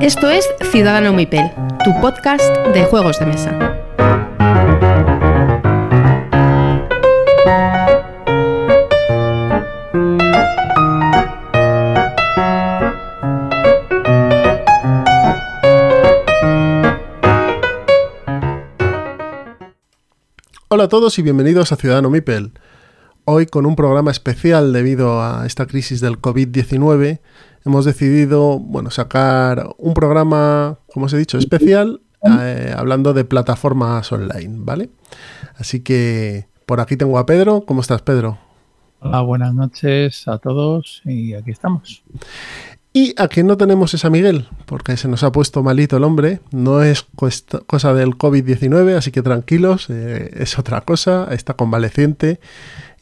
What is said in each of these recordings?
Esto es Ciudadano Mipel, tu podcast de juegos de mesa. Hola a todos y bienvenidos a Ciudadano Mipel. Hoy con un programa especial debido a esta crisis del COVID-19 hemos decidido bueno, sacar un programa, como os he dicho, especial eh, hablando de plataformas online, ¿vale? Así que por aquí tengo a Pedro. ¿Cómo estás, Pedro? Hola, buenas noches a todos y aquí estamos. Y a quien no tenemos es a Miguel, porque se nos ha puesto malito el hombre. No es cosa del COVID-19, así que tranquilos, eh, es otra cosa, está convaleciente.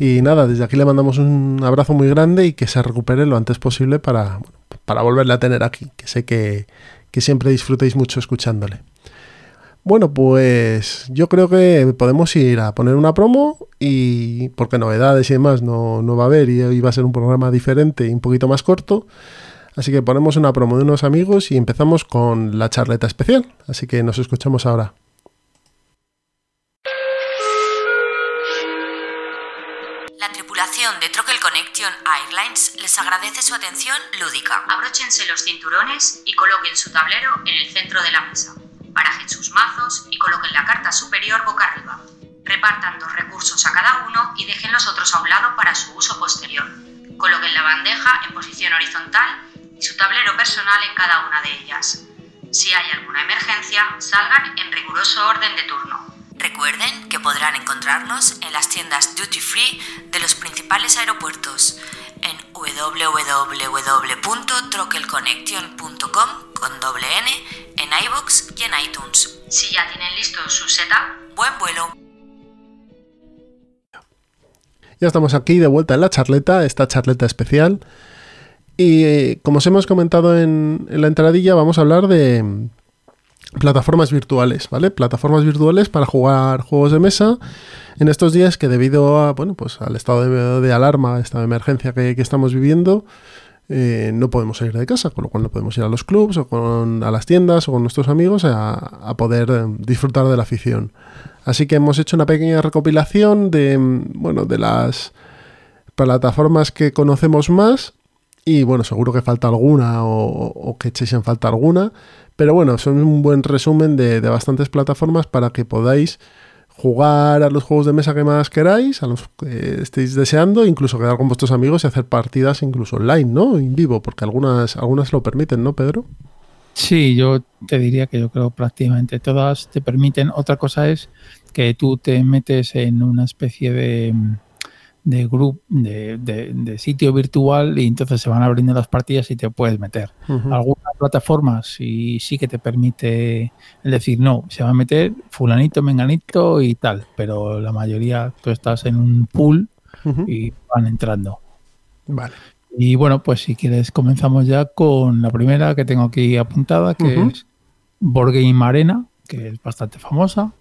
Y nada, desde aquí le mandamos un abrazo muy grande y que se recupere lo antes posible para, para volverle a tener aquí, que sé que, que siempre disfrutéis mucho escuchándole. Bueno, pues yo creo que podemos ir a poner una promo y porque novedades y demás no, no va a haber y hoy va a ser un programa diferente y un poquito más corto. Así que ponemos una promo de unos amigos y empezamos con la charleta especial. Así que nos escuchamos ahora. Airlines les agradece su atención lúdica. Abróchense los cinturones y coloquen su tablero en el centro de la mesa. Barajen sus mazos y coloquen la carta superior boca arriba. Repartan dos recursos a cada uno y dejen los otros a un lado para su uso posterior. Coloquen la bandeja en posición horizontal su tablero personal en cada una de ellas. Si hay alguna emergencia, salgan en riguroso orden de turno. Recuerden que podrán encontrarnos en las tiendas duty free de los principales aeropuertos en www.troquelconnection.com con doble N en iBox y en iTunes. Si ya tienen listo su setup, buen vuelo. Ya estamos aquí de vuelta en la charleta, esta charleta especial y eh, como os hemos comentado en, la entradilla, vamos a hablar de plataformas virtuales, ¿vale? Plataformas virtuales para jugar juegos de mesa en estos días que debido a, bueno, pues al estado de, alarma, esta emergencia que, estamos viviendo, eh, no podemos salir de casa, con lo cual no podemos ir a los clubs o con, a las tiendas o con nuestros amigos a, poder eh, disfrutar de la afición. Así que hemos hecho una pequeña recopilación de, mm, bueno, de las plataformas que conocemos más y bueno, seguro que falta alguna o, que echéis en falta alguna. Pero bueno, son un buen resumen de, bastantes plataformas para que podáis jugar a los juegos de mesa que más queráis, a los que estéis deseando, incluso quedar con vuestros amigos y hacer partidas incluso online, ¿no? En vivo, porque algunas, algunas lo permiten, ¿no, Pedro? Sí, yo te diría que yo creo prácticamente todas te permiten. Otra cosa es que tú te metes en una especie de de grupo de, de, sitio virtual y entonces se van abriendo las partidas y te puedes meter. Algunas plataformas sí, sí que te permite decir, no, se va a meter fulanito, menganito y tal, pero la mayoría tú estás en un pool y van entrando. Vale. Y bueno, pues si quieres comenzamos ya con la primera que tengo aquí apuntada, que es Board Game Arena, que es bastante famosa.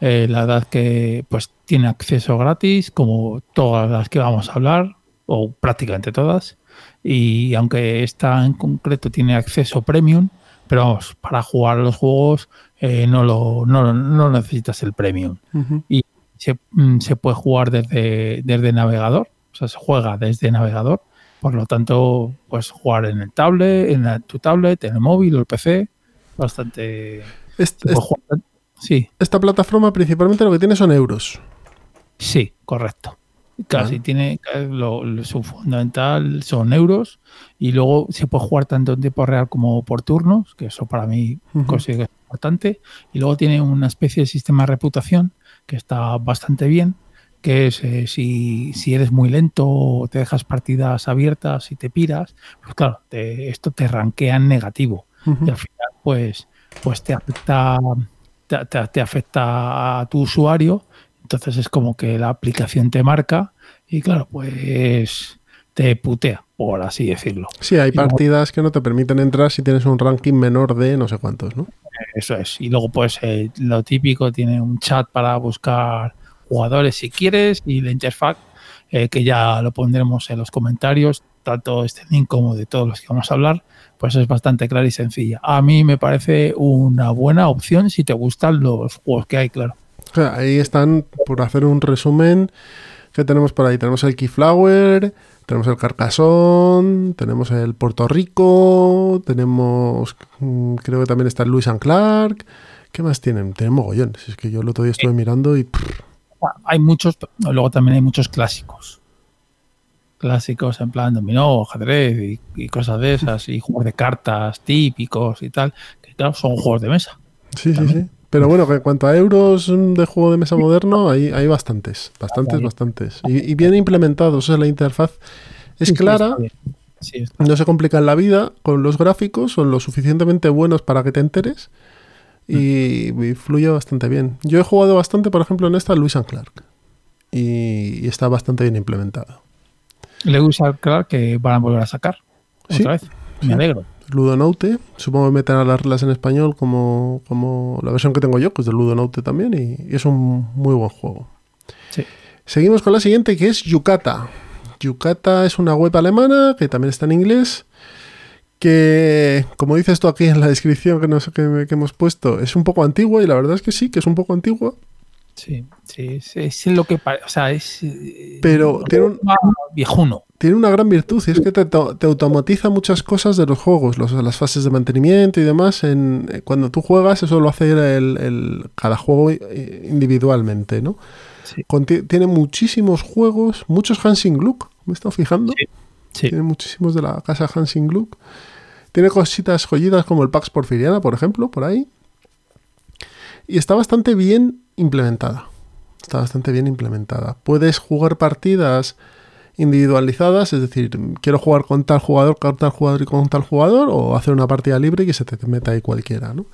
Eh, la edad que pues tiene acceso gratis, como todas las que vamos a hablar, o prácticamente todas. Y aunque esta en concreto tiene acceso premium, pero vamos, para jugar los juegos eh, no, lo, no, necesitas el premium. Y mm, se, puede jugar desde, desde navegador, o sea, se juega desde navegador. Por lo tanto, puedes jugar en el tablet, en tu tablet, en el móvil o el PC. Bastante. Esta plataforma principalmente lo que tiene son euros. Sí, correcto. Casi tiene lo, su fundamental son euros y luego se puede jugar tanto en tiempo real como por turnos, que eso para mí considero que es importante. Y luego tiene una especie de sistema de reputación que está bastante bien, que es eh, si, eres muy lento o te dejas partidas abiertas y te piras, pues claro, esto te rankea en negativo. Y al final, pues, pues te afecta te, afecta a tu usuario, entonces es como que la aplicación te marca y claro, pues te putea, por así decirlo. Sí, hay partidas que no te permiten entrar si tienes un ranking menor de no sé cuántos, ¿no? Eso es. Y luego, pues eh, lo típico, tiene un chat para buscar jugadores si quieres y la interfaz eh, que ya lo pondremos en los comentarios, tanto este link como de todos los que vamos a hablar, pues es bastante clara y sencilla. A mí me parece una buena opción si te gustan los juegos que hay, claro. Ahí están, por hacer un resumen, ¿qué tenemos por ahí? Tenemos el Keyflower, tenemos el Carcassonne, tenemos el Puerto Rico, tenemos, mm, creo que también está el Lewis and Clark. ¿Qué más tienen? Tienen mogollones. Es que yo el otro día estuve mirando y... Hay muchos, luego también hay muchos clásicos. Clásicos en plan dominó, ajedrez y, cosas de esas, y juegos de cartas típicos y tal, que claro, son juegos de mesa. Sí, sí, sí. Pero bueno, que en cuanto a euros de juego de mesa moderno, hay, hay bastantes, bastantes, bastantes. Y, bien implementados. O sea, la interfaz es clara, no se complica en la vida, con los gráficos son lo suficientemente buenos para que te enteres y, fluye bastante bien. Yo he jugado bastante, por ejemplo, en esta Luis Clark y, está bastante bien implementado. Lewis Clark que van a volver a sacar otra vez. Me alegro. Ludonote. Supongo que meten a las reglas en español como, como la versión que tengo yo, que es de Ludonote también, y, es un muy buen juego. Seguimos con la siguiente, que es Yucata. Yucata es una web alemana que también está en inglés. Que, como dices tú aquí en la descripción que, que, que hemos puesto, es un poco antigua, y la verdad es que sí, que es un poco antigua. Sí, sí, es lo que parece. O sea, es. Eh, Pero tiene un. Viejuno. Tiene una gran virtud y es que te, automatiza muchas cosas de los juegos, las fases de mantenimiento y demás. En, eh, cuando tú juegas, eso lo hace el, cada juego individualmente, ¿no? tiene muchísimos juegos, muchos Hansing Gluck, me he estado fijando. Tiene muchísimos de la casa Hansing Gluck. Tiene cositas joyitas como el Pax Porfiriana, por ejemplo, por ahí. Y está bastante bien implementada. Está bastante bien implementada. Puedes jugar partidas individualizadas, es decir, quiero jugar con tal jugador, con tal jugador y con tal jugador, o hacer una partida libre y que se te meta ahí cualquiera, ¿no?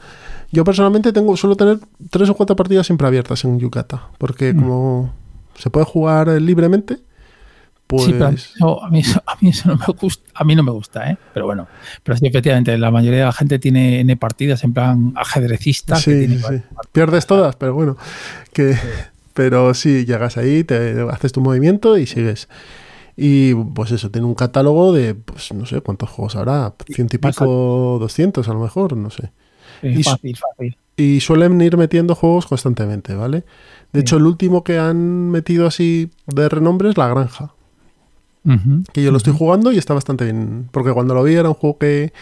Yo personalmente tengo, suelo tener tres o cuatro partidas siempre abiertas en Yucata, porque mm. como se puede jugar libremente, pues... Sí, pero a, mí eso, no me gusta, a mí no me gusta, ¿eh? Pero bueno, pero sí, efectivamente, la mayoría de la gente tiene N partidas en plan ajedrecista. Sí, sí. Pierdes todas, pero bueno, que... Pero sí, llegas ahí, te haces tu movimiento y sigues. Y pues eso, tiene un catálogo de, pues no sé cuántos juegos habrá, ciento y pico, doscientos a lo mejor, no sé. y, fácil, fácil. Y suelen ir metiendo juegos constantemente, ¿vale? De hecho, el último que han metido así de renombre es La Granja. Que yo lo estoy jugando y está bastante bien. Porque cuando lo vi era un juego que,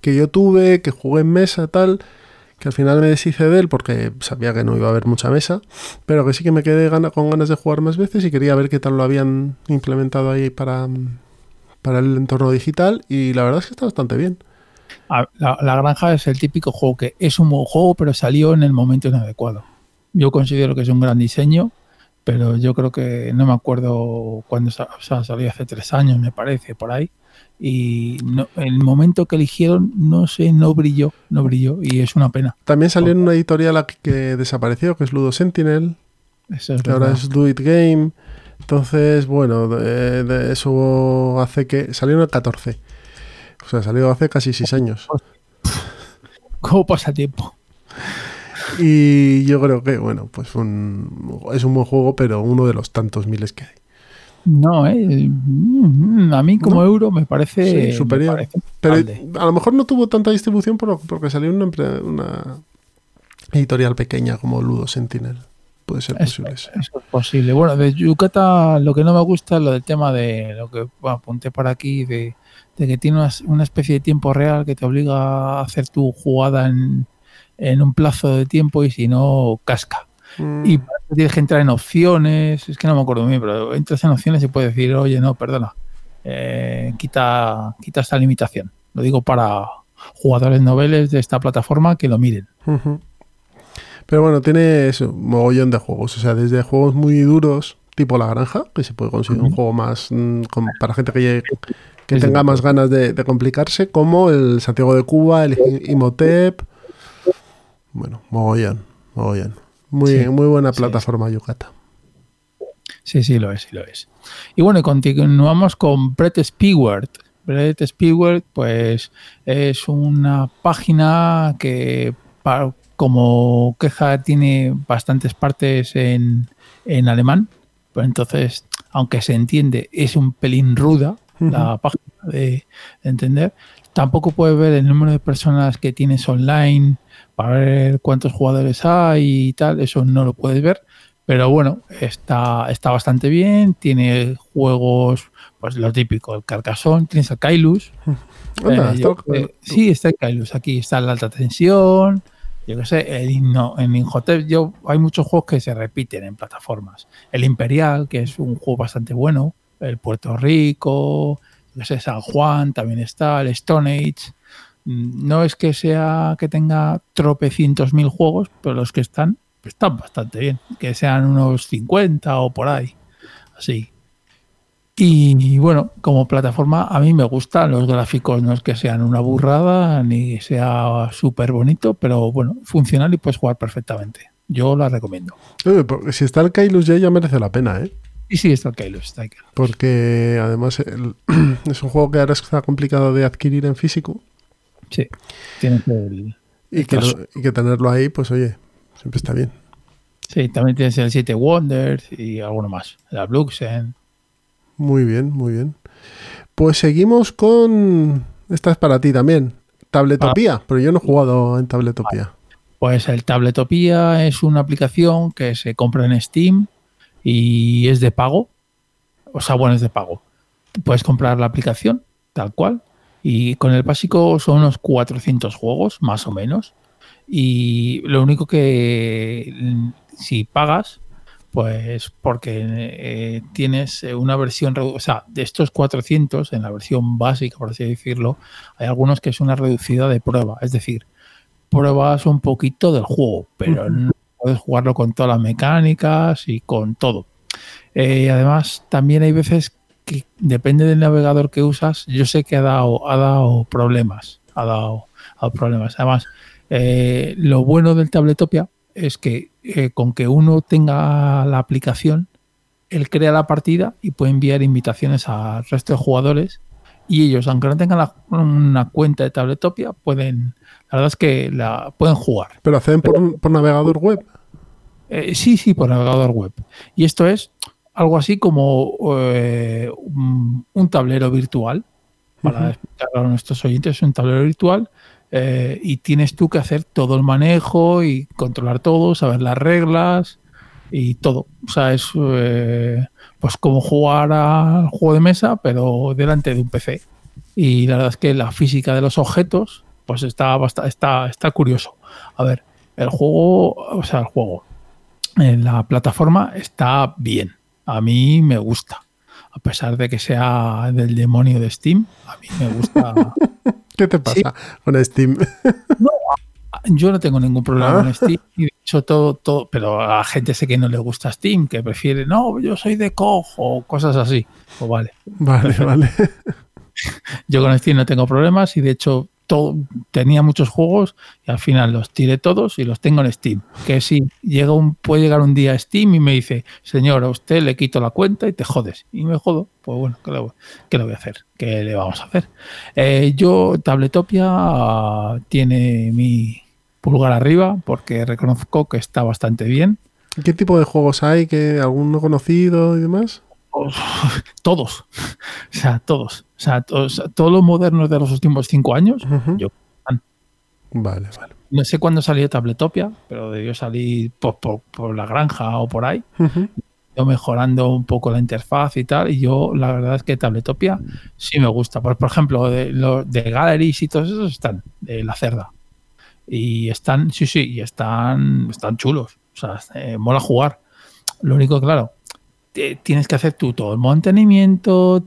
que yo tuve, que jugué en mesa, tal que al final me deshice de él porque sabía que no iba a haber mucha mesa, pero que sí que me quedé con ganas de jugar más veces y quería ver qué tal lo habían implementado ahí para, para el entorno digital y la verdad es que está bastante bien. La, granja es el típico juego que es un buen juego pero salió en el momento inadecuado. Yo considero que es un gran diseño, pero yo creo que no me acuerdo cuándo salió hace tres años, me parece, por ahí y no, el momento que eligieron, no sé, no brilló, no brilló y es una pena. También salió en una editorial que desapareció, que es Ludo Sentinel, que ahora es Do It Game. Entonces, bueno, de, eso hace que... Salió en el 14. O sea, salió hace casi 6 años. ¿Cómo pasa tiempo? Y yo creo que, bueno, pues es un buen juego, pero uno de los tantos miles que hay. No, eh, mm, a mí como euro me parece superior. pero a lo mejor no tuvo tanta distribución porque salió una, una editorial pequeña como Ludo Sentinel. Puede ser posible. Eso, es posible. Bueno, de Yucata lo que no me gusta es lo del tema de lo que apunté por aquí, de, que tiene una, especie de tiempo real que te obliga a hacer tu jugada en, en un plazo de tiempo y si no, casca. Mm. Y tienes que entrar en opciones, es que no me acuerdo bien, pero entras en opciones y puedes decir, oye, no, perdona, eh, quita, quita esta limitación. Lo digo para jugadores noveles de esta plataforma que lo miren. Pero bueno, tiene un mogollón de juegos, o sea, desde juegos muy duros, tipo La Granja, que se puede conseguir un juego más mm, para gente que, que tenga más ganas de, de, complicarse, como el Santiago de Cuba, el Imhotep. Bueno, mogollón, mogollón. Muy, muy buena plataforma Yucata. Sí, sí, lo es, sí lo es. Y bueno, continuamos con Brett Spiegel. Brett Spiegel, pues es una página que como queja tiene bastantes partes en, en alemán, Pero entonces, aunque se entiende, es un pelín ruda la página de, entender. Tampoco puedes ver el número de personas que tienes online para ver cuántos jugadores hay y tal. Eso no lo puedes ver. Pero bueno, está, está bastante bien. Tiene juegos, pues lo típico, el Carcassonne, tienes el Kailus. Eh, sí, está el Kailus. Aquí está la alta tensión. Yo qué sé, el en Inhotep yo, hay muchos juegos que se repiten en plataformas. El Imperial, que es un juego bastante bueno. El Puerto Rico, yo sé, San Juan también está. El Stone Age. Mm, no es que sea que tenga tropecientos mil juegos, pero los que están están bastante bien. Que sean unos 50 o por ahí. Así. Y, bueno, como plataforma a mí me gustan los gráficos, no es que sean una burrada ni sea súper bonito, pero bueno, funcional y puedes jugar perfectamente. Yo la recomiendo. porque si está el Kailus ya, ya merece la pena, ¿eh? Sí, sí, está el Kailus. Está Porque además es un juego que ahora está complicado de adquirir en físico. Sí, tienes el, y, que y que tenerlo ahí, pues oye, siempre está bien. Sí, también tienes el 7 Wonders y alguno más. La Bluxen. Muy bien, muy bien. Pues seguimos con. Esta es para ti también. Tabletopía, ah. pero yo no he jugado en Tabletopía. Pues el Tabletopía es una aplicación que se compra en Steam y es de pago. O sea, bueno, es de pago. Puedes comprar la aplicación tal cual y con el básico son unos 400 juegos, más o menos. Y lo único que si pagas, pues porque eh, tienes una versión, o sea, de estos 400, en la versión básica, por así decirlo, hay algunos que es una reducida de prueba. Es decir, pruebas un poquito del juego, pero no puedes jugarlo con todas las mecánicas y con todo. Eh, además, también hay veces que depende del navegador que usas, yo sé que ha dado, ha dado problemas. Ha dado, ha dado problemas. Además, eh, lo bueno del Tabletopia es que eh, con que uno tenga la aplicación, él crea la partida y puede enviar invitaciones al resto de jugadores y ellos, aunque no tengan una cuenta de Tabletopia, pueden, la verdad es que la pueden jugar. ¿Pero hacen por, navegador web? Eh, sí, sí, por navegador web. Y esto es algo así como un, tablero virtual. Para explicarlo a nuestros oyentes, es un tablero virtual eh, y tienes tú que hacer todo el manejo y controlar todo, saber las reglas y todo. O sea, es eh, pues como jugar al juego de mesa, pero delante de un PC. Y la verdad es que la física de los objetos, pues está, está, está curioso. A ver, el juego, o sea, el juego, en la plataforma está bien. A mí me gusta. A pesar de que sea del demonio de Steam, a mí me gusta. ¿Qué te pasa con Steam? No, yo no tengo ningún problema con ah. Steam. Y de hecho, todo, todo, pero a la gente sé que no le gusta Steam, que prefiere, no, yo soy de cojo o cosas así. O pues vale. Vale, vale. Yo con Steam no tengo problemas y de hecho tenía muchos juegos y al final los tiré todos y los tengo en Steam. Que si llega un, puede llegar un día a Steam y me dice, señor, a usted le quito la cuenta y te jodes. Y me jodo, pues bueno, ¿qué le, voy a hacer? ¿Qué le vamos a hacer? Eh, yo, Tabletopia tiene mi pulgar arriba porque reconozco que está bastante bien. ¿Qué tipo de juegos hay? ¿Que ¿Alguno conocido y demás? todos. o sea, todos. O sea, todos, los modernos de los últimos cinco años, yo. Vale, vale. No sé cuándo salió Tabletopia, pero debió salir por, por, la granja o por ahí. Yo mejorando un poco la interfaz y tal. Y yo, la verdad es que Tabletopia sí me gusta. Por, por ejemplo, de, los de Galleries y todos esos están, de la cerda. Y están, sí, sí, y están, están chulos. O sea, eh, mola jugar. Lo único, claro, tienes que hacer tú todo el mantenimiento,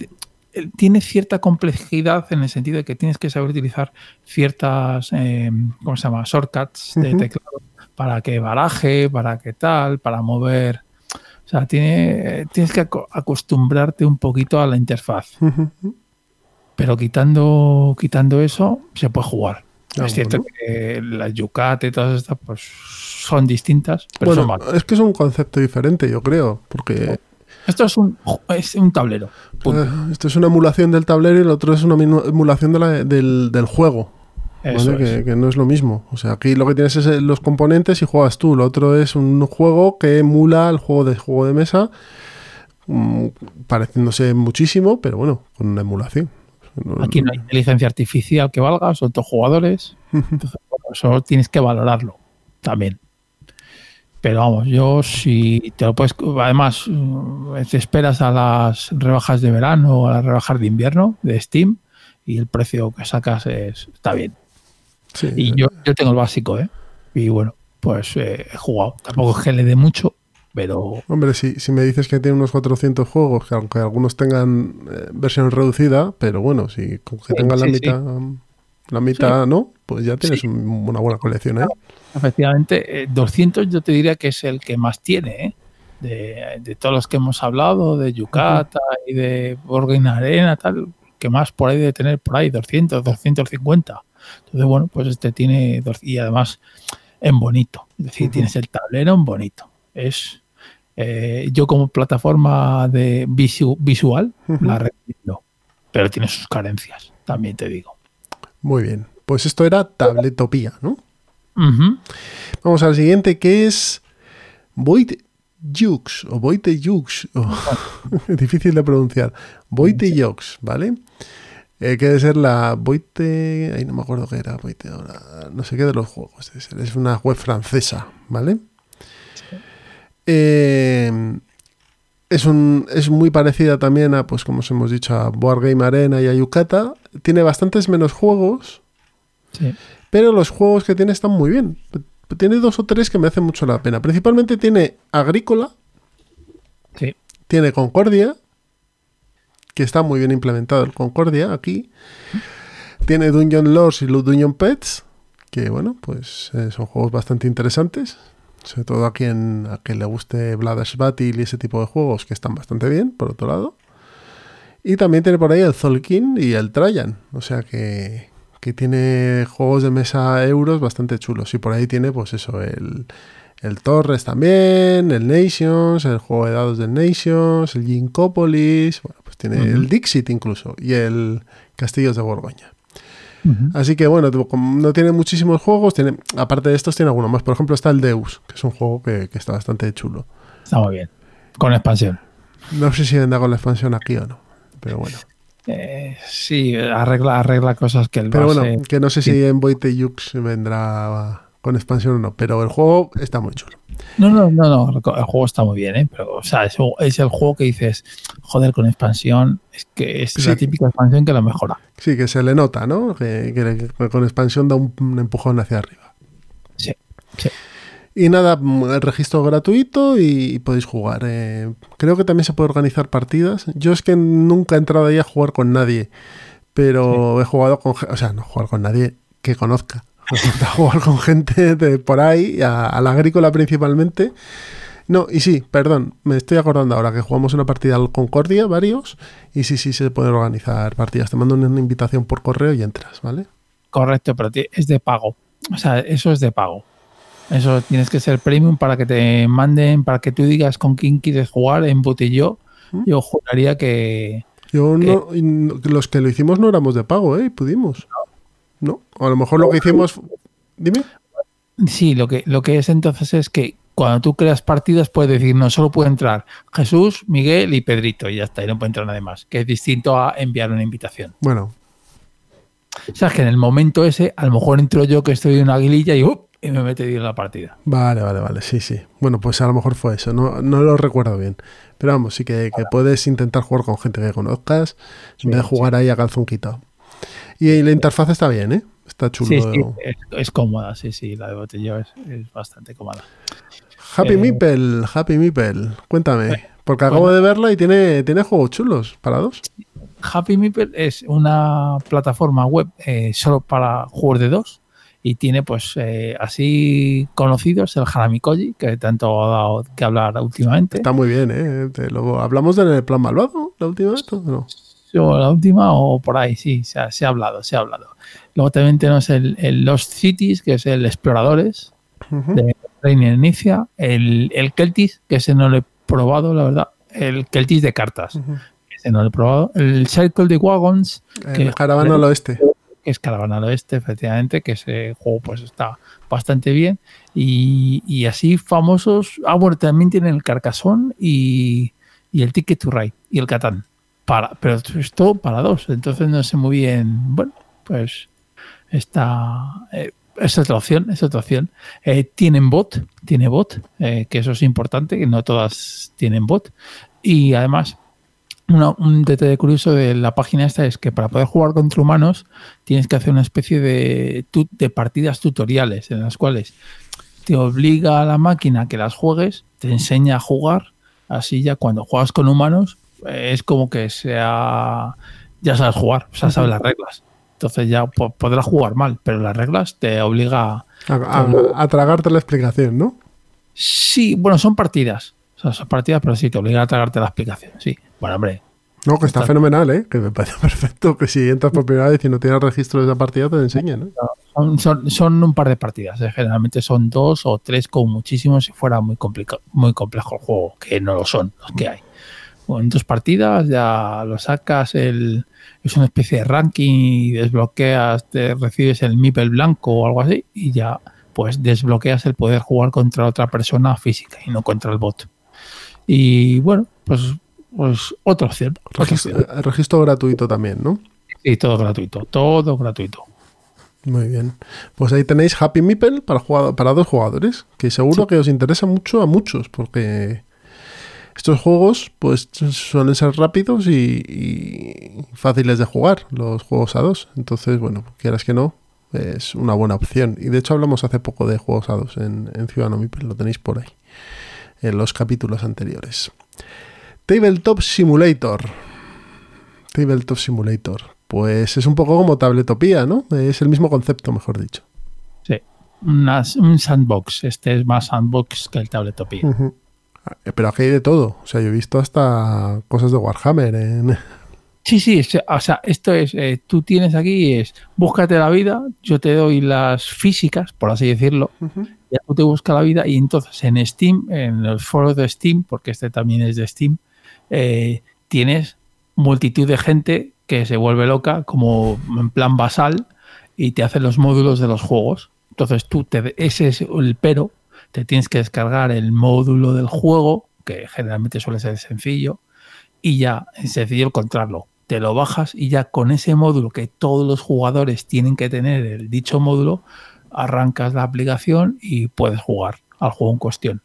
tiene cierta complejidad en el sentido de que tienes que saber utilizar ciertas, eh, ¿cómo se llama? Shortcuts de teclado para que baraje, para que tal, para mover. O sea, tiene, tienes que acostumbrarte un poquito a la interfaz. Pero quitando, quitando eso, se puede jugar. Ah, es cierto que la Yucat y todas estas pues, son distintas, pero son Es que es un concepto diferente, yo creo, porque esto es un, es un tablero. Eh, esto es una emulación del tablero y el otro es una emulación del, juego. que, no es lo mismo. O sea, aquí lo que tienes es eh, los componentes y juegas tú. Lo otro es un juego que emula el juego de juego de mesa mm, pareciéndose muchísimo, pero bueno, con una emulación. Aquí no hay inteligencia artificial que valga, son todos jugadores. Entonces, bueno, eso tienes que valorarlo también. Pero vamos, yo si te lo puedes. Además, mm, te esperas a las rebajas de verano o a las rebajas de invierno de Steam y el precio que sacas es, está bien. Sí, Y yo, yo tengo el básico, ¿eh? Y bueno, pues eh, he jugado. Tampoco es que le dé mucho, pero Hombre, si, si me dices que tiene unos 400 juegos, que aunque algunos tengan eh, versión reducida, pero bueno, si con que Sí, tengan la sí, mitad, la mitad, ¿no? Pues ya tienes un- una buena colección, ¿eh? Efectivamente, eh, 200 yo te diría que es el que más tiene, ¿eh? De, de todos los que hemos hablado, de Yucata y de Borgen Arena, tal, que más por ahí de tener por ahí 200, 250. Entonces, bueno, pues este tiene, dos- y además en bonito, es decir, tienes el tablero en bonito. Es, eh, yo como plataforma de visu- visual la recomiendo, pero tiene sus carencias, también te digo. Muy bien. Pues esto era Tabletopía, ¿no? Vamos al siguiente, que es Void Jux o Void Jux. o- difícil de pronunciar. Void Jux, ¿vale? Eh, que debe ser la Void. Ahí no me acuerdo qué era. Void, ahora, no sé qué de los juegos. Es una web francesa, ¿vale? Eh, es, un, es muy parecida también a, pues como os hemos dicho, a Board Game Arena y a Yucata. Tiene bastantes menos juegos, Sí. Pero los juegos que tiene están muy bien. Tiene dos o tres que me hacen mucho la pena. Principalmente tiene Agrícola, Sí. tiene Concordia, que está muy bien implementado el Concordia aquí. Tiene Dungeon Lords y los Dungeon Pets, que bueno, pues eh, son juegos bastante interesantes. Sobre todo a quien, a quien le guste Blood's Battle y ese tipo de juegos que están bastante bien, por otro lado. Y también tiene por ahí el Zolkin y el Trajan. O sea que, que tiene juegos de mesa euros bastante chulos. Y por ahí tiene, pues eso, el, el Torres también, el Nations, el juego de dados del Nations, el Ginkopolis. Bueno, pues tiene el Dixit incluso. Y el Castillos de Borgoña. Así que bueno, no tiene muchísimos juegos, tiene, aparte de estos tiene algunos más. Por ejemplo está el Deus, que es un juego que, que está bastante chulo. Está muy bien. Con expansión. No sé si vendrá con la expansión aquí o no, pero bueno. Eh, sí, arregla, arregla cosas que el Pero base- bueno, que no sé si en Void Jux vendrá con expansión o no, pero el juego está muy chulo. No, no, no, no. El juego está muy bien, ¿eh? Pero, o sea, es, es el juego que dices, joder, con expansión, es que es Sí. la típica expansión que lo mejora. Sí, que se le nota, ¿no? Que con expansión da un, un empujón hacia arriba. Sí, sí. Y nada, mm, el registro gratuito y, podéis jugar. Eh, creo que también se puede organizar partidas. Yo es que nunca he entrado ahí a jugar con nadie, pero he jugado con... O sea, no jugar con nadie que conozca. Gusta jugar con gente de por ahí, a, a la agrícola principalmente. No, y sí, perdón, me estoy acordando ahora que jugamos una partida al Concordia, varios, y sí, sí, se pueden organizar partidas. Te mando una invitación por correo y entras, ¿vale? Correcto, pero es de pago. O sea, eso es de pago. Eso tienes que ser premium para que te manden, para que tú digas con quién quieres jugar en Botillo. ¿Mm? Yo juraría que, Yo no, los que lo hicimos no éramos de pago, ¿eh? Pudimos. No, a lo mejor lo que hicimos... Dime. Sí, lo que, lo que es entonces es que cuando tú creas partidas puedes decir, no, solo puede entrar Jesús, Miguel y Pedrito y ya está, y no puede entrar nadie más, que es distinto a enviar una invitación. Bueno, O sea, que en el momento ese, a lo mejor entro yo que estoy en una aguililla y, ¡up! Y me mete en la partida. vale, vale, vale, sí, sí. Bueno, pues a lo mejor fue eso, no, no lo recuerdo bien. Pero vamos, sí que, que puedes intentar jugar con gente que conozcas en vez de jugar ahí a calzón quitado. Y la interfaz está bien, ¿eh? Está chulo. Sí, sí, es, es cómoda, sí, sí, la de Botello es, es bastante cómoda. Happy Eh, Meeple, Happy Meeple, cuéntame. Bueno, Porque acabo bueno. de verla y tiene, tiene juegos chulos para dos. Happy Meeple es una plataforma web eh, solo para juegos de dos y tiene pues eh, así conocidos el Hanami Koji, que tanto ha dado que hablar últimamente. Está muy bien, ¿eh? Te lo, ¿Hablamos del plan malvado la última vez? No. O la última o por ahí, sí, se ha, se ha hablado, se ha hablado. Luego también tenemos el, el Lost Cities, que es el Exploradores Ujú. de Reiner Inicia, el, el Keltis, que ese no lo he probado, la verdad, el Keltis de cartas, Ujú. ese no lo he probado, el Circle de Wagons, El que- caravana al oeste. Que es Caravana al Oeste, efectivamente, que ese juego pues está bastante bien. Y, así famosos. Ah, bueno, también tienen el Carcassonne y, el Ticket to Ride y el Catán. Para, pero esto para dos, entonces no sé muy bien. Bueno, pues está. Eh, es otra opción, otra opción. Eh, tienen bot, tiene bot, eh, que eso es importante, que no todas tienen bot. Y además, un detalle curioso de la página esta es que para poder jugar contra humanos tienes que hacer una especie de, de partidas tutoriales en las cuales te obliga a la máquina que las juegues, te enseña a jugar, así ya cuando juegas con humanos es como que sea ya sabes jugar, o sea, sabes las reglas. Entonces ya podrás jugar mal, pero las reglas te obliga a, a, tragarte la explicación, ¿no? Sí, bueno, son partidas. Son partidas, pero sí, te obliga a tragarte la explicación, sí. Bueno, hombre. No, que está, fenomenal, ¿eh? Que me parece perfecto que si entras por primera vez y no tienes registro de esa partida, te enseñen, ¿no? son, son, un par de partidas, ¿eh? generalmente son dos o tres con muchísimo si fuera muy, muy complejo el juego, que no lo son los que hay. en dos partidas ya lo sacas, el, es una especie de ranking y desbloqueas, te recibes el MIPEL blanco o algo así y ya pues desbloqueas el poder jugar contra otra persona física y no contra el bot. Y bueno, pues, pues otra opción. Registro, gratuito también, ¿no? Sí, todo gratuito, todo gratuito. Muy bien. Pues ahí tenéis Happy Meeple para, para dos jugadores, que seguro que os interesa mucho a muchos, porque estos juegos pues suelen ser rápidos y, fáciles de jugar, los juegos a dos. Entonces, bueno, quieras que no, es una buena opción. Y de hecho hablamos hace poco de juegos a dos en, en Ciudadano Mipel, lo tenéis por ahí, en los capítulos anteriores. Tabletop Simulator. Tabletop Simulator. Pues es un poco como Tabletopía, ¿no? Es el mismo concepto, mejor dicho. Sí, un sandbox. Este es más sandbox que el Tabletopía. Eh, pero aquí hay de todo. O sea, yo he visto hasta cosas de Warhammer. En... Sí, sí, o sea, esto es, eh, tú tienes aquí, es, búscate la vida, yo te doy las físicas, por así decirlo, ya tú te buscas la vida y entonces en Steam, en los foros de Steam, porque este también es de Steam, eh, tienes multitud de gente que se vuelve loca como en plan basal y te hace los módulos de los juegos. Entonces tú, te, ese es el pero, te tienes que descargar el módulo del juego, que generalmente suele ser sencillo, y ya es sencillo encontrarlo. Te lo bajas y ya con ese módulo que todos los jugadores tienen que tener, el dicho módulo, arrancas la aplicación y puedes jugar al juego en cuestión.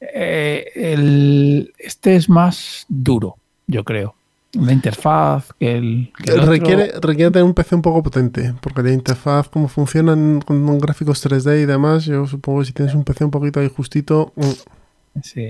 Eh, este es más duro, yo creo la interfaz que el, requiere, requiere tener un PC un poco potente porque la interfaz como funciona con gráficos 3D y demás yo supongo que si tienes un PC un poquito ahí justito mm. Sí,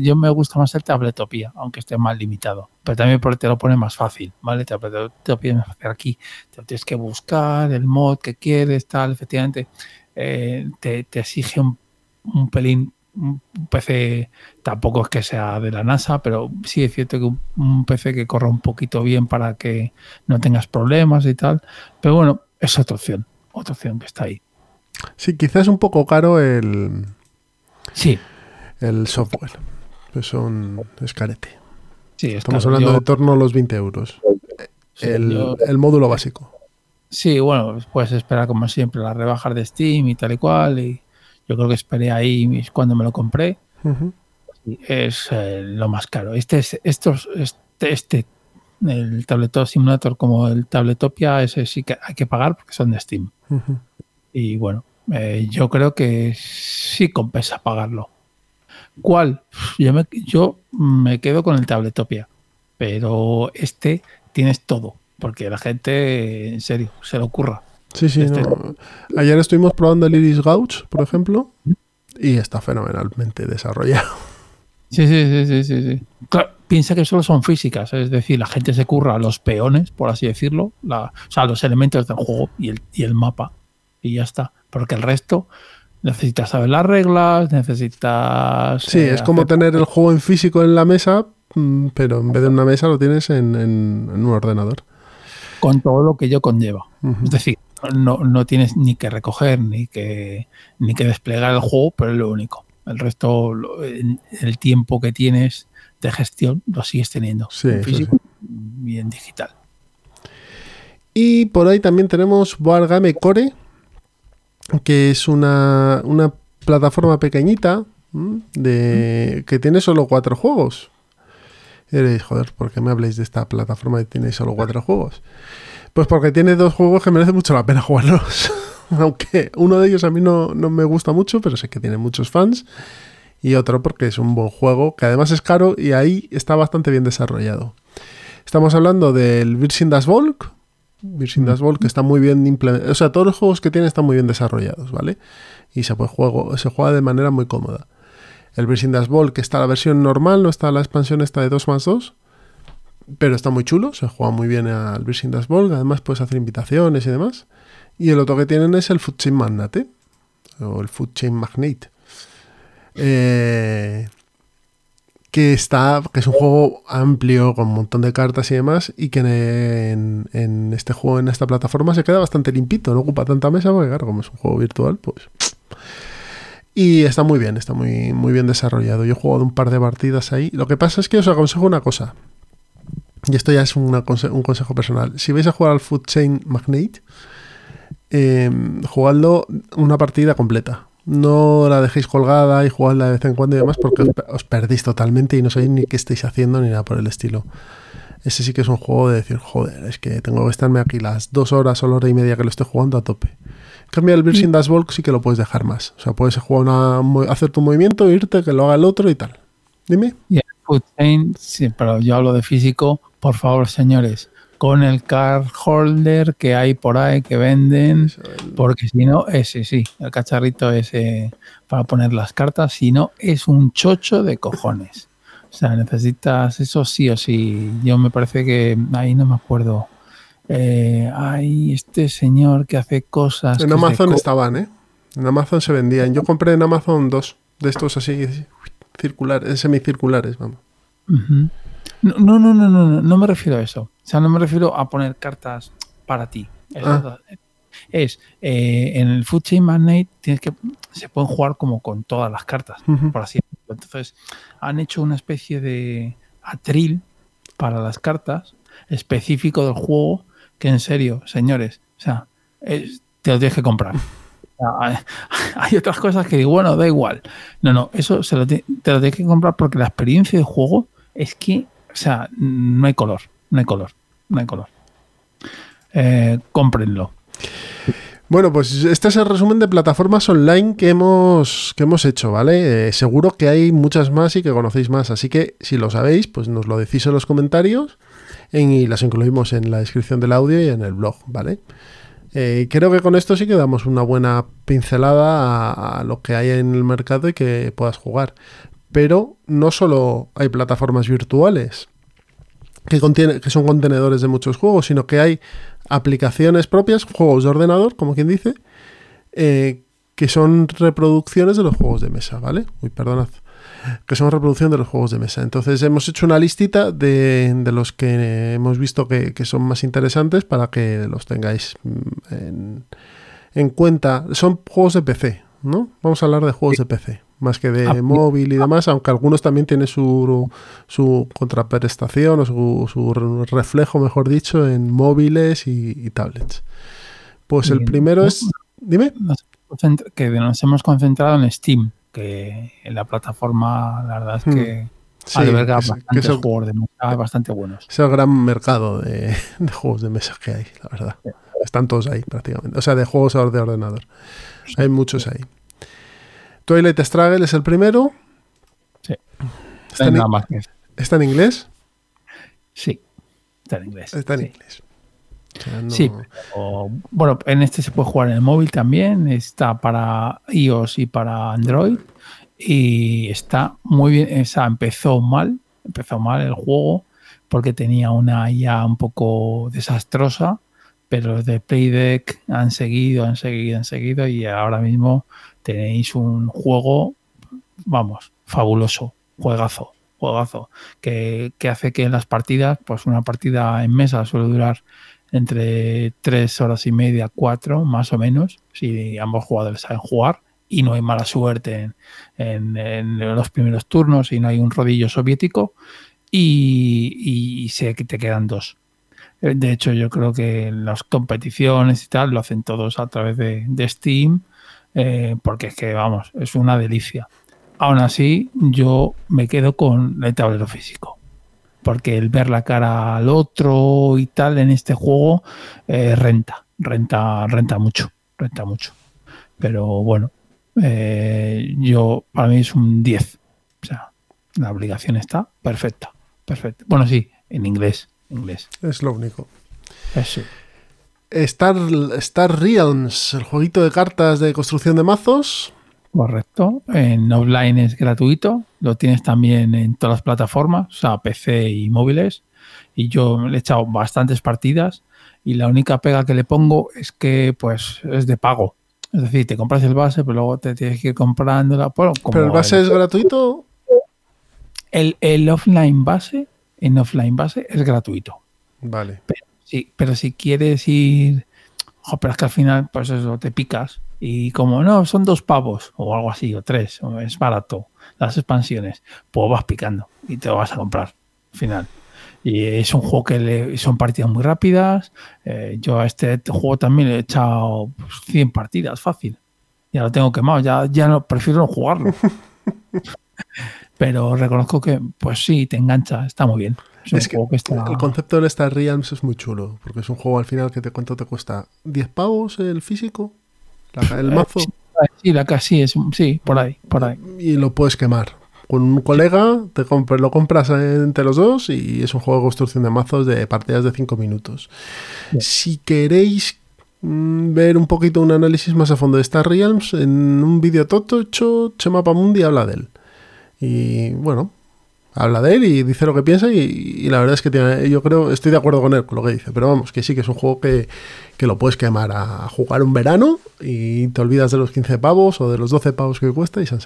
yo me gusta más el tabletopía aunque esté más limitado pero también porque te lo pone más fácil vale tabletopía más fácil aquí te tienes que buscar el mod que quieres tal efectivamente eh, te, exige un, un pelín un PC tampoco es que sea de la NASA, pero sí es cierto que un, PC que corra un poquito bien para que no tengas problemas y tal. Pero bueno, es otra opción, otra opción que está ahí. Sí, quizás un poco caro el. Sí. El software. Pues son escarete. Sí, Estamos hablando de torno a los 20 euros. el, el módulo básico. Sí, bueno, puedes esperar como siempre las rebajas de Steam y tal y cual. Y yo creo que esperé ahí cuando me lo compré. Es eh, lo más caro. Este es estos, este, este, el Tabletop Simulator como el Tabletopia, ese sí que hay que pagar porque son de Steam. Y bueno, eh, yo creo que sí compensa pagarlo. ¿Cuál? Yo me, yo me quedo con el Tabletopia, pero este tienes todo, porque la gente, en serio, se lo ocurra. Sí, sí. Este Ayer estuvimos probando el Iris Gouch, por ejemplo, y está fenomenalmente desarrollado. Sí, sí, sí, sí, sí. piensa que solo son físicas, es decir, la gente se curra los peones, por así decirlo, o sea, los elementos del juego y el, y el mapa, y ya está. Porque el resto necesitas saber las reglas, necesitas... Sí, es eh, como tener el juego en físico en la mesa, mm, pero en vez de una mesa lo tienes en, un ordenador. Con todo lo que ello conlleva. Es decir, no, no, tienes ni que recoger ni que, ni que desplegar el juego, pero es lo único. El resto, el tiempo que tienes de gestión lo sigues teniendo en físico y en digital. Y por ahí también tenemos Wargame Core, que es una, una plataforma pequeñita de, que tiene solo cuatro juegos. Y diréis, joder, ¿por qué me habléis de esta plataforma y tenéis solo cuatro juegos? Pues porque tiene dos juegos que merece mucho la pena jugarlos. Aunque uno de ellos a mí no, no me gusta mucho, pero sé que tiene muchos fans. Y otro porque es un buen juego, que además es caro y ahí está bastante bien desarrollado. Estamos hablando del Virgin Das Volk. Virgin Das Volk que está muy bien implementado. O sea, todos los juegos que tiene están muy bien desarrollados, ¿vale? Y se, puede juego, se juega de manera muy cómoda. El Virgin Das Volk que está la versión normal, no está la expansión esta de 2 más 2. Pero está muy chulo, se juega muy bien al Virgin Das Volk. Además puedes hacer invitaciones y demás. Y el otro que tienen es el Food Chain Magnate. O el Food Chain Magnate. Eh, que está, que es un juego amplio con un montón de cartas y demás, y que en, este juego, en esta plataforma, se queda bastante limpito, no ocupa tanta mesa, porque claro, como es un juego virtual, pues. Y está muy bien, está muy, muy bien desarrollado. Yo he jugado un par de partidas ahí. Lo que pasa es que os aconsejo una cosa. Y esto ya es un consejo personal. Si vais a jugar al Food Chain Magnate, eh, jugadlo una partida completa no la dejéis colgada y jugadla de vez en cuando y demás porque os, perdís totalmente y no sabéis ni qué estáis haciendo ni nada por el estilo. Ese sí que es un juego de decir, joder, es que tengo que estarme aquí las dos horas o la hora y media que lo estoy jugando a tope. En cambio, el Virgin Dash Volk sí que lo puedes dejar más. O sea, puedes jugar una, hacer tu movimiento, irte, que lo haga el otro y tal. Dime. Y el Food Chain, sí, pero yo hablo de físico. Por favor, señores, con el card holder que hay por ahí que venden, porque si no, ese sí, el cacharrito ese para poner las cartas, si no, es un chocho de cojones. O sea, necesitas eso sí o sí. Yo me parece que ahí no me acuerdo. Eh, hay este señor que hace cosas. En Amazon estaban, ¿eh? En Amazon se vendían. Yo compré en Amazon dos de estos así circulares, semicirculares, vamos. No, no, no, no, no, no me refiero a eso. O sea, no me refiero a poner cartas para ti. Ah. Es, eh, en el Food Chain Magnate tienes que, se pueden jugar como con todas las cartas, por así decirlo. Entonces, han hecho una especie de atril para las cartas específico del juego que en serio, señores, o sea, te lo tienes que comprar. hay, otras cosas que digo, bueno, da igual. No, no, eso se lo te lo tienes que comprar porque la experiencia de juego es que o sea, no hay color, no hay color, no hay color. Eh, cómprenlo. Bueno, pues este es el resumen de plataformas online que hemos, que hemos hecho, ¿vale? Eh, seguro que hay muchas más y que conocéis más, así que si lo sabéis, pues nos lo decís en los comentarios y las incluimos en la descripción del audio y en el blog, ¿vale? Eh, creo que con esto sí que damos una buena pincelada a, a, lo que hay en el mercado y que puedas jugar. Pero no solo hay plataformas virtuales que, que son contenedores de muchos juegos, sino que hay aplicaciones propias, juegos de ordenador, como quien dice, eh, que son reproducciones de los juegos de mesa, ¿vale? Uy, perdonad. Que son reproducción de los juegos de mesa. Entonces hemos hecho una listita de, los que hemos visto que, son más interesantes para que los tengáis mm, en, en, cuenta. Son juegos de PC, ¿no? Vamos a hablar de juegos de PC más que de ah, móvil y demás, aunque algunos también tienen su, su contraprestación o su, reflejo, mejor dicho, en móviles y, tablets. Pues el primero es... Dime. Que nos hemos concentrado en Steam, que en la plataforma la verdad es que... Hmm. alberga bastantes juegos de mesa bastante buenos. Es el gran mercado de, juegos de mesa que hay, la verdad. Están todos ahí prácticamente. O sea, de juegos de ordenador. Hay muchos ahí. Twilight Struggle es el primero. Sí. ¿Está, en, ¿Está en inglés? Sí, está en inglés. Está en inglés. Sí, bueno, en este se puede jugar en el móvil también, está para iOS y para Android y está muy bien, o sea, empezó mal, empezó mal el juego porque tenía una IA un poco desastrosa, pero los de Playdeck han seguido, han seguido, han seguido y ahora mismo tenéis un juego, vamos, fabuloso, juegazo, juegazo, que, hace que en las partidas, pues una partida en mesa suele durar entre tres horas y media, cuatro, más o menos, si ambos jugadores saben jugar y no hay mala suerte en, los primeros turnos y no hay un rodillo soviético y, y sé que te quedan dos. De hecho, yo creo que las competiciones y tal lo hacen todos a través de Steam eh, porque es que, vamos, es una delicia. Aún así, yo me quedo con el tablero físico. porque el ver la cara al otro y tal en este juego eh, renta, renta, renta mucho, renta mucho. Pero bueno, eh, yo para mí es un 10. O sea, la obligación está perfecta, perfecta. Bueno, sí, en inglés, inglés. Es lo único. Eso. Star, Star Realms, el jueguito de cartas de construcción de mazos. Correcto. En offline es gratuito. Lo tienes también en todas las plataformas, o sea, PC y móviles. Y yo le he echado bastantes partidas. Y la única pega que le pongo es que pues es de pago. Es decir, te compras el base, pero luego te tienes que ir comprando la. ¿Pero el base es gratuito? El, el, offline base, en offline base, es gratuito. Vale. Pero, sí, pero si quieres ir. Pero es que al final, pues eso, te picas. Y como no, son dos pavos, o algo así, o tres, o es barato, las expansiones, pues vas picando y te lo vas a comprar al final. Y es un juego que le, son partidas muy rápidas. Eh, yo a este juego también le he echado 100 pues, partidas, fácil. Ya lo tengo quemado, ya, ya no, prefiero no jugarlo. Pero reconozco que, pues sí, te engancha, está muy bien. Es, es que, que está... el concepto del Star Realms es muy chulo, porque es un juego al final que te cuento te cuesta 10 pavos el físico, la, el mazo. Sí, la casi es, sí, por ahí, por ahí. Y lo puedes quemar con un colega, te lo compras entre los dos y es un juego de construcción de mazos de partidas de 5 minutos. Si queréis mm, ver un poquito un análisis más a fondo de Star Realms, en un vídeo toto hecho, Chema Pamundi habla de él. Y bueno, habla de él y dice lo que piensa y, la verdad es que tiene, yo creo, estoy de acuerdo con él, con lo que dice, pero vamos, que sí que es un juego que, que lo puedes quemar a, jugar un verano y te olvidas de los 15 pavos o de los 12 pavos que cuesta y se han.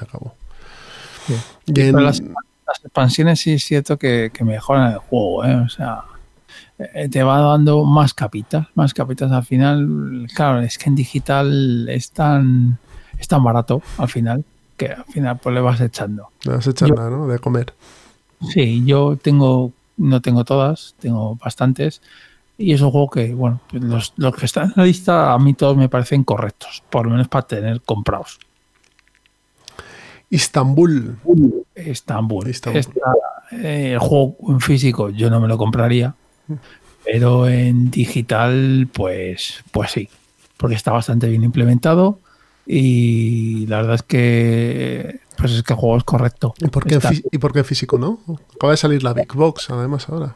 Las, expansiones sí es cierto que, mejoran el juego, ¿eh? o sea, eh, te va dando más capitas, más capitas al final. Claro, es que en digital es tan, es tan barato al final que al final pues le vas echando. Le vas echando, ¿no? De comer. Sí, yo tengo, no tengo todas, tengo bastantes. Y es un juego que, bueno, los, los que están en la lista a mí todos me parecen correctos, por lo menos para tener comprados. Istanbul. Istanbul. Eh, el juego en físico yo no me lo compraría, pero en digital, pues, pues sí, porque está bastante bien implementado y la verdad es que pues es que el juego es correcto. ¿Y por qué, ¿y por qué físico no? Acaba de salir la Big Box además ahora.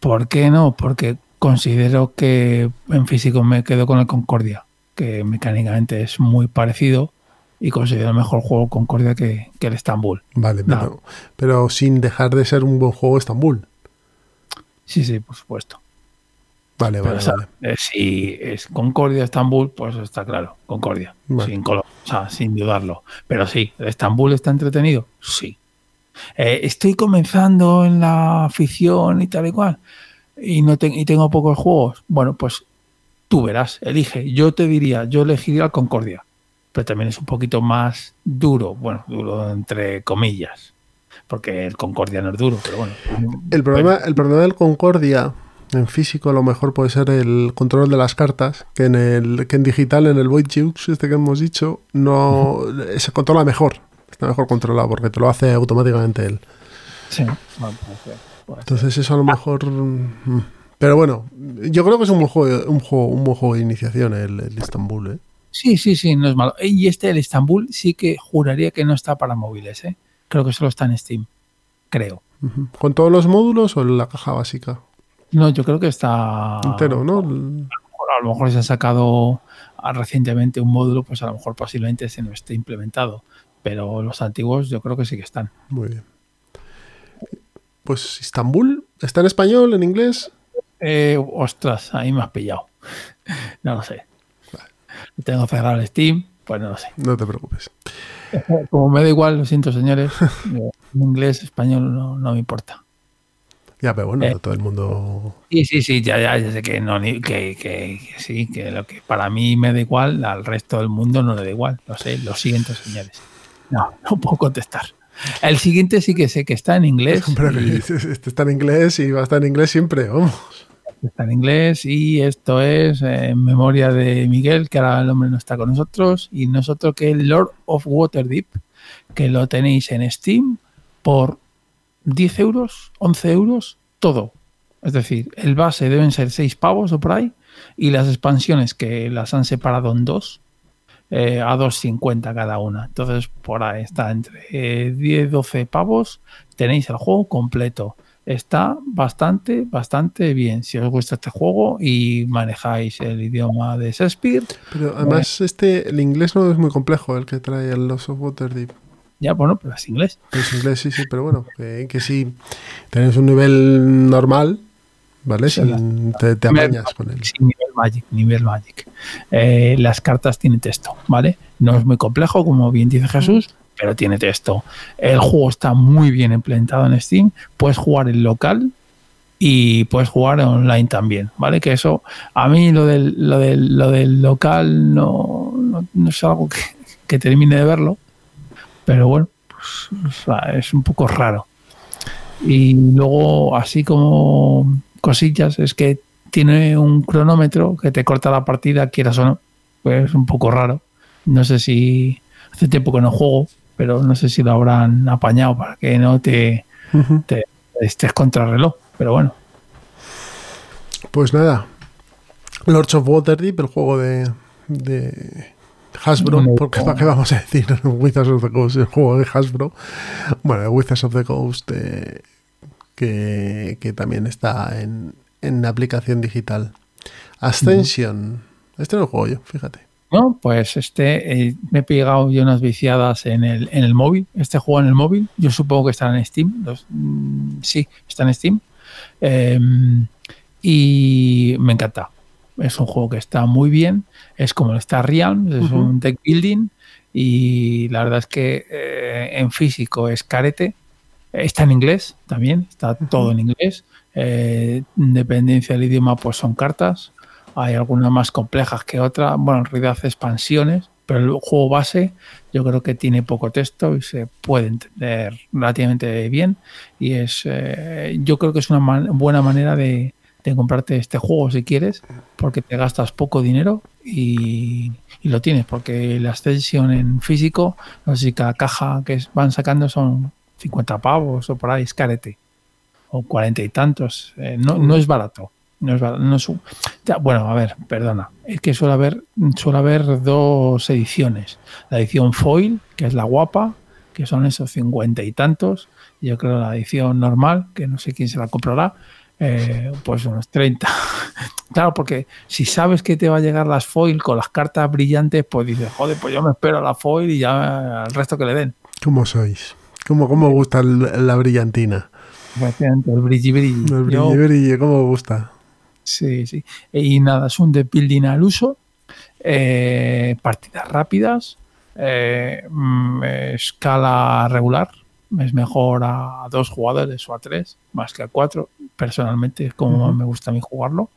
¿Por qué no? Porque considero que en físico me quedo con el Concordia, que mecánicamente es muy parecido y considero el mejor juego Concordia que, el Estambul. Vale, pero, pero, sin dejar de ser un buen juego Estambul. Sí, sí, por supuesto. Vale, vale, vale. Eh, si es Concordia Estambul, pues está claro, Concordia, sin, o sea, sin dudarlo. Pero sí, ¿Estambul está entretenido? Sí. Eh, estoy comenzando en la afición y tal y cual, y, no y tengo pocos juegos. Bueno, pues tú verás, elige. Yo te diría, yo elegiría el Concordia pero también es un poquito más duro, bueno, duro entre comillas, porque el Concordia no es duro, pero bueno. El problema, el problema del Concordia en físico a lo mejor puede ser el control de las cartas, que en el que en digital, en el Void Jukes, este que hemos dicho, no se controla mejor, está mejor controlado porque te lo hace automáticamente él. Sí, Entonces eso a lo mejor... Mm, pero bueno, yo creo que es un buen juego, un juego, un buen juego de iniciación el, el Istanbul, ¿eh? Sí, sí, sí, no es malo. Y este, el Estambul, sí que juraría que no está para móviles, ¿eh? Creo que solo está en Steam. Creo. ¿Con todos los módulos o en la caja básica? No, yo creo que está. Entero, ¿no? A lo mejor, se ha sacado recientemente un módulo, pues a lo mejor posiblemente se no esté implementado. Pero los antiguos yo creo que sí que están. Muy bien. Pues Estambul, ¿está en español, en inglés? Eh, ostras, ahí me has pillado. no lo sé tengo cerrado el Steam, pues no lo sé. No te preocupes. Como me da igual, lo siento, señores. inglés, español no, me importa. Ya, pero bueno, eh, todo el mundo. Sí, sí, sí, ya, ya, sé que, no, que, que, sí, que lo que para mí me da igual, al resto del mundo no le da igual. Lo sé, lo siento, señores. No, no puedo contestar. El siguiente sí que sé que está en inglés. Este está en inglés y va a estar en inglés siempre, vamos está en inglés y esto es eh, en memoria de Miguel, que ahora el hombre no está con nosotros, y nosotros que el Lord of Waterdeep, que lo tenéis en Steam por 10 euros, 11 euros, todo. Es decir, el base deben ser 6 pavos o por ahí, y las expansiones que las han separado en dos, eh, a 2.50 cada una. Entonces, por ahí está entre 10, 12 pavos, tenéis el juego completo. Está bastante, bastante bien. Si os gusta este juego y manejáis el idioma de Shakespeare. Pero además, este, el inglés no es muy complejo, el que trae el Lost of Waterdeep. Ya, bueno, pero es inglés. Es inglés, sí, sí, pero bueno, que, que si tenéis un nivel normal, ¿vale? Sí, Sin- te, te con él. Sí, nivel Magic, nivel Magic. Eh, las cartas tienen texto, ¿vale? No es muy complejo, como bien dice Jesús, pero tiene texto. El juego está muy bien implementado en Steam. Puedes jugar en local y puedes jugar online también, ¿vale? Que eso, a mí lo del, lo del, lo del local no, no, no es algo que, que termine de verlo, pero bueno, pues, o sea, es un poco raro. Y luego, así como cosillas, es que tiene un cronómetro que te corta la partida, quieras o no. Pues es un poco raro. No sé si hace tiempo que no juego, pero no sé si lo habrán apañado para que no te, estés contra el reloj. Pero bueno, Pues nada. Lords of Waterdeep, el juego de, de Hasbro, No. porque ¿para qué vamos a decir Wizards of the Coast, el juego de Hasbro? Bueno, Wizards of the Coast, eh, que, que también está en, en aplicación digital. Ascension. Este no lo juego yo, fíjate. ¿no? Pues este, eh, me he pegado yo unas viciadas en el, en el móvil. Este juego en el móvil, yo supongo que estará en Steam. Los- mm, sí, está en Steam. Eh, y me encanta. Es un juego que está muy bien. Es como el Star Realms, es Ujú. un deck building. Y la verdad es que eh, en físico es carete. Está en inglés también, está todo en inglés. Eh, dependencia del idioma, pues son cartas. Hay algunas más complejas que otras. Bueno, en realidad expansiones, pero el juego base yo creo que tiene poco texto y se puede entender relativamente bien. Y es, eh, yo creo que es una man- buena manera de, de comprarte este juego si quieres, porque te gastas poco dinero y, y lo tienes, porque la extensión en físico, no sé si cada caja que van sacando son 50 pavos o por ahí, es carete, o 40 y tantos. Eh, no, no es barato. No es no es bueno, a ver, perdona. Es que suele haber, suele haber dos ediciones. La edición foil, que es la guapa, que son esos 50 y tantos. Yo creo la edición normal, que no sé quién se la comprará, eh, pues unos 30. claro, porque si sabes que te va a llegar las foil con las cartas brillantes, pues dices, joder, pues yo me espero a la foil y ya al resto que le den. ¿Cómo sois? ¿Cómo, cómo gusta el- la brillantina? El brilli brilli. El brille, brille, ¿cómo gusta? Sí, sí. Y nada, es un deck building al uso, eh, partidas rápidas, eh, mm, escala regular, es mejor a dos jugadores o a tres, más que a cuatro, personalmente es como me gusta a mí jugarlo.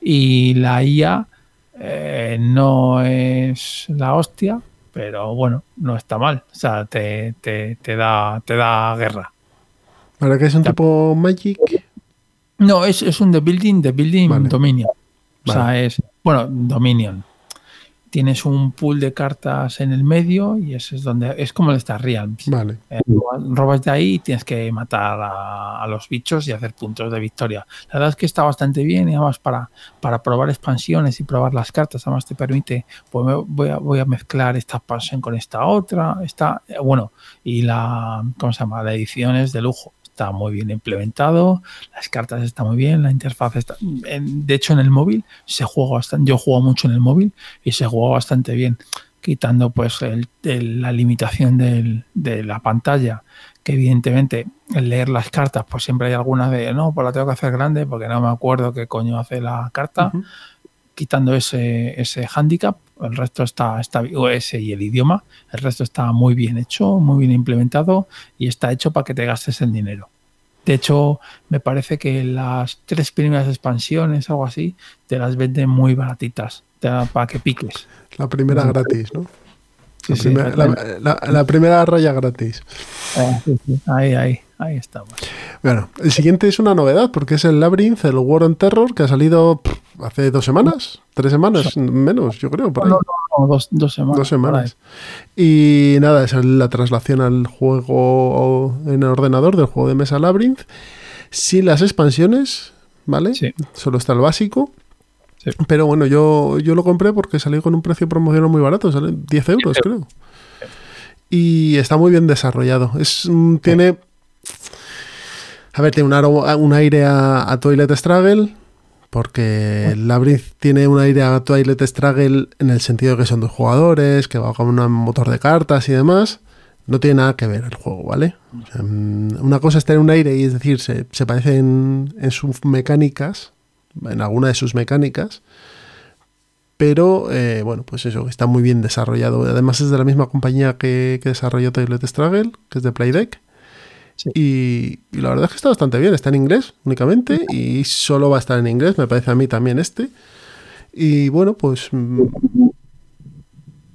Y la IA eh, no es la hostia, pero bueno, no está mal, o sea, te, te, te da, te da guerra. ¿Para qué es un Ya. tipo Magic? No, es, es un The Building, The Building Vale. Dominion. O sea, es, bueno, Dominion. Tienes un pool de cartas en el medio y ese es donde, es como el Star Realms. Vale. Eh, robas- de ahí y tienes que matar a, a los bichos y hacer puntos de victoria. La verdad es que está bastante bien y además para, para probar expansiones y probar las cartas, además te permite, pues me- voy a, voy a mezclar esta expansión con esta otra, está, eh, bueno, y la, ¿cómo se llama? La edición es de lujo. Está muy bien implementado, las cartas están muy bien, la interfaz está. en- de hecho, en el móvil se juega bastante. Yo juego mucho en el móvil y se juega bastante bien quitando pues el- el- la limitación del- de la pantalla, que evidentemente el leer las cartas, pues siempre hay algunas de, no, pues la tengo que hacer grande porque no me acuerdo qué coño hace la carta, quitando ese, ese handicap, el resto está, está, o ese y el idioma, el resto está muy bien hecho, muy bien implementado y está hecho para que te gastes el dinero. De hecho, me parece que las tres primeras expansiones, algo así, te las venden muy baratitas, te para que piques. La primera gratis, ¿no? Sí, La, sí, primera, la, la- la primera raya gratis. Eh, sí, sí. Ahí, ahí, ahí estamos. Bueno, el siguiente es una novedad porque es el Labyrinth, el War on Terror, que ha salido pff, hace dos semanas, tres semanas, menos, yo creo, por ahí. No, no, no, dos, dos semanas. Dos semanas. Y nada, es la traslación al juego en el ordenador del juego de mesa Labyrinth, sin las expansiones, ¿vale? Sí. Solo está el básico. Sí. Pero bueno, yo, yo lo compré porque salió con un precio promocional muy barato, sale 10 euros, creo. Y está muy bien desarrollado. Es, mm, tiene. A ver, tiene un, aro- un aire a, a Toilet Struggle. Porque el Labyrinth tiene un aire a Twilight Struggle en el sentido de que son dos jugadores, que va con un motor de cartas y demás. No tiene nada que ver el juego, ¿vale? O sea, mm, una cosa es tener un aire y es decir, se, se parece en, en sus mecánicas, en alguna de sus mecánicas, pero eh, bueno, pues eso, está muy bien desarrollado. Además es de la misma compañía que, que desarrolló Toilet Struggle, que es de Playdeck. Sí. Y, y la verdad es que está bastante bien, está en inglés únicamente y solo va a estar en inglés, me parece a mí también este. Y bueno, pues mm,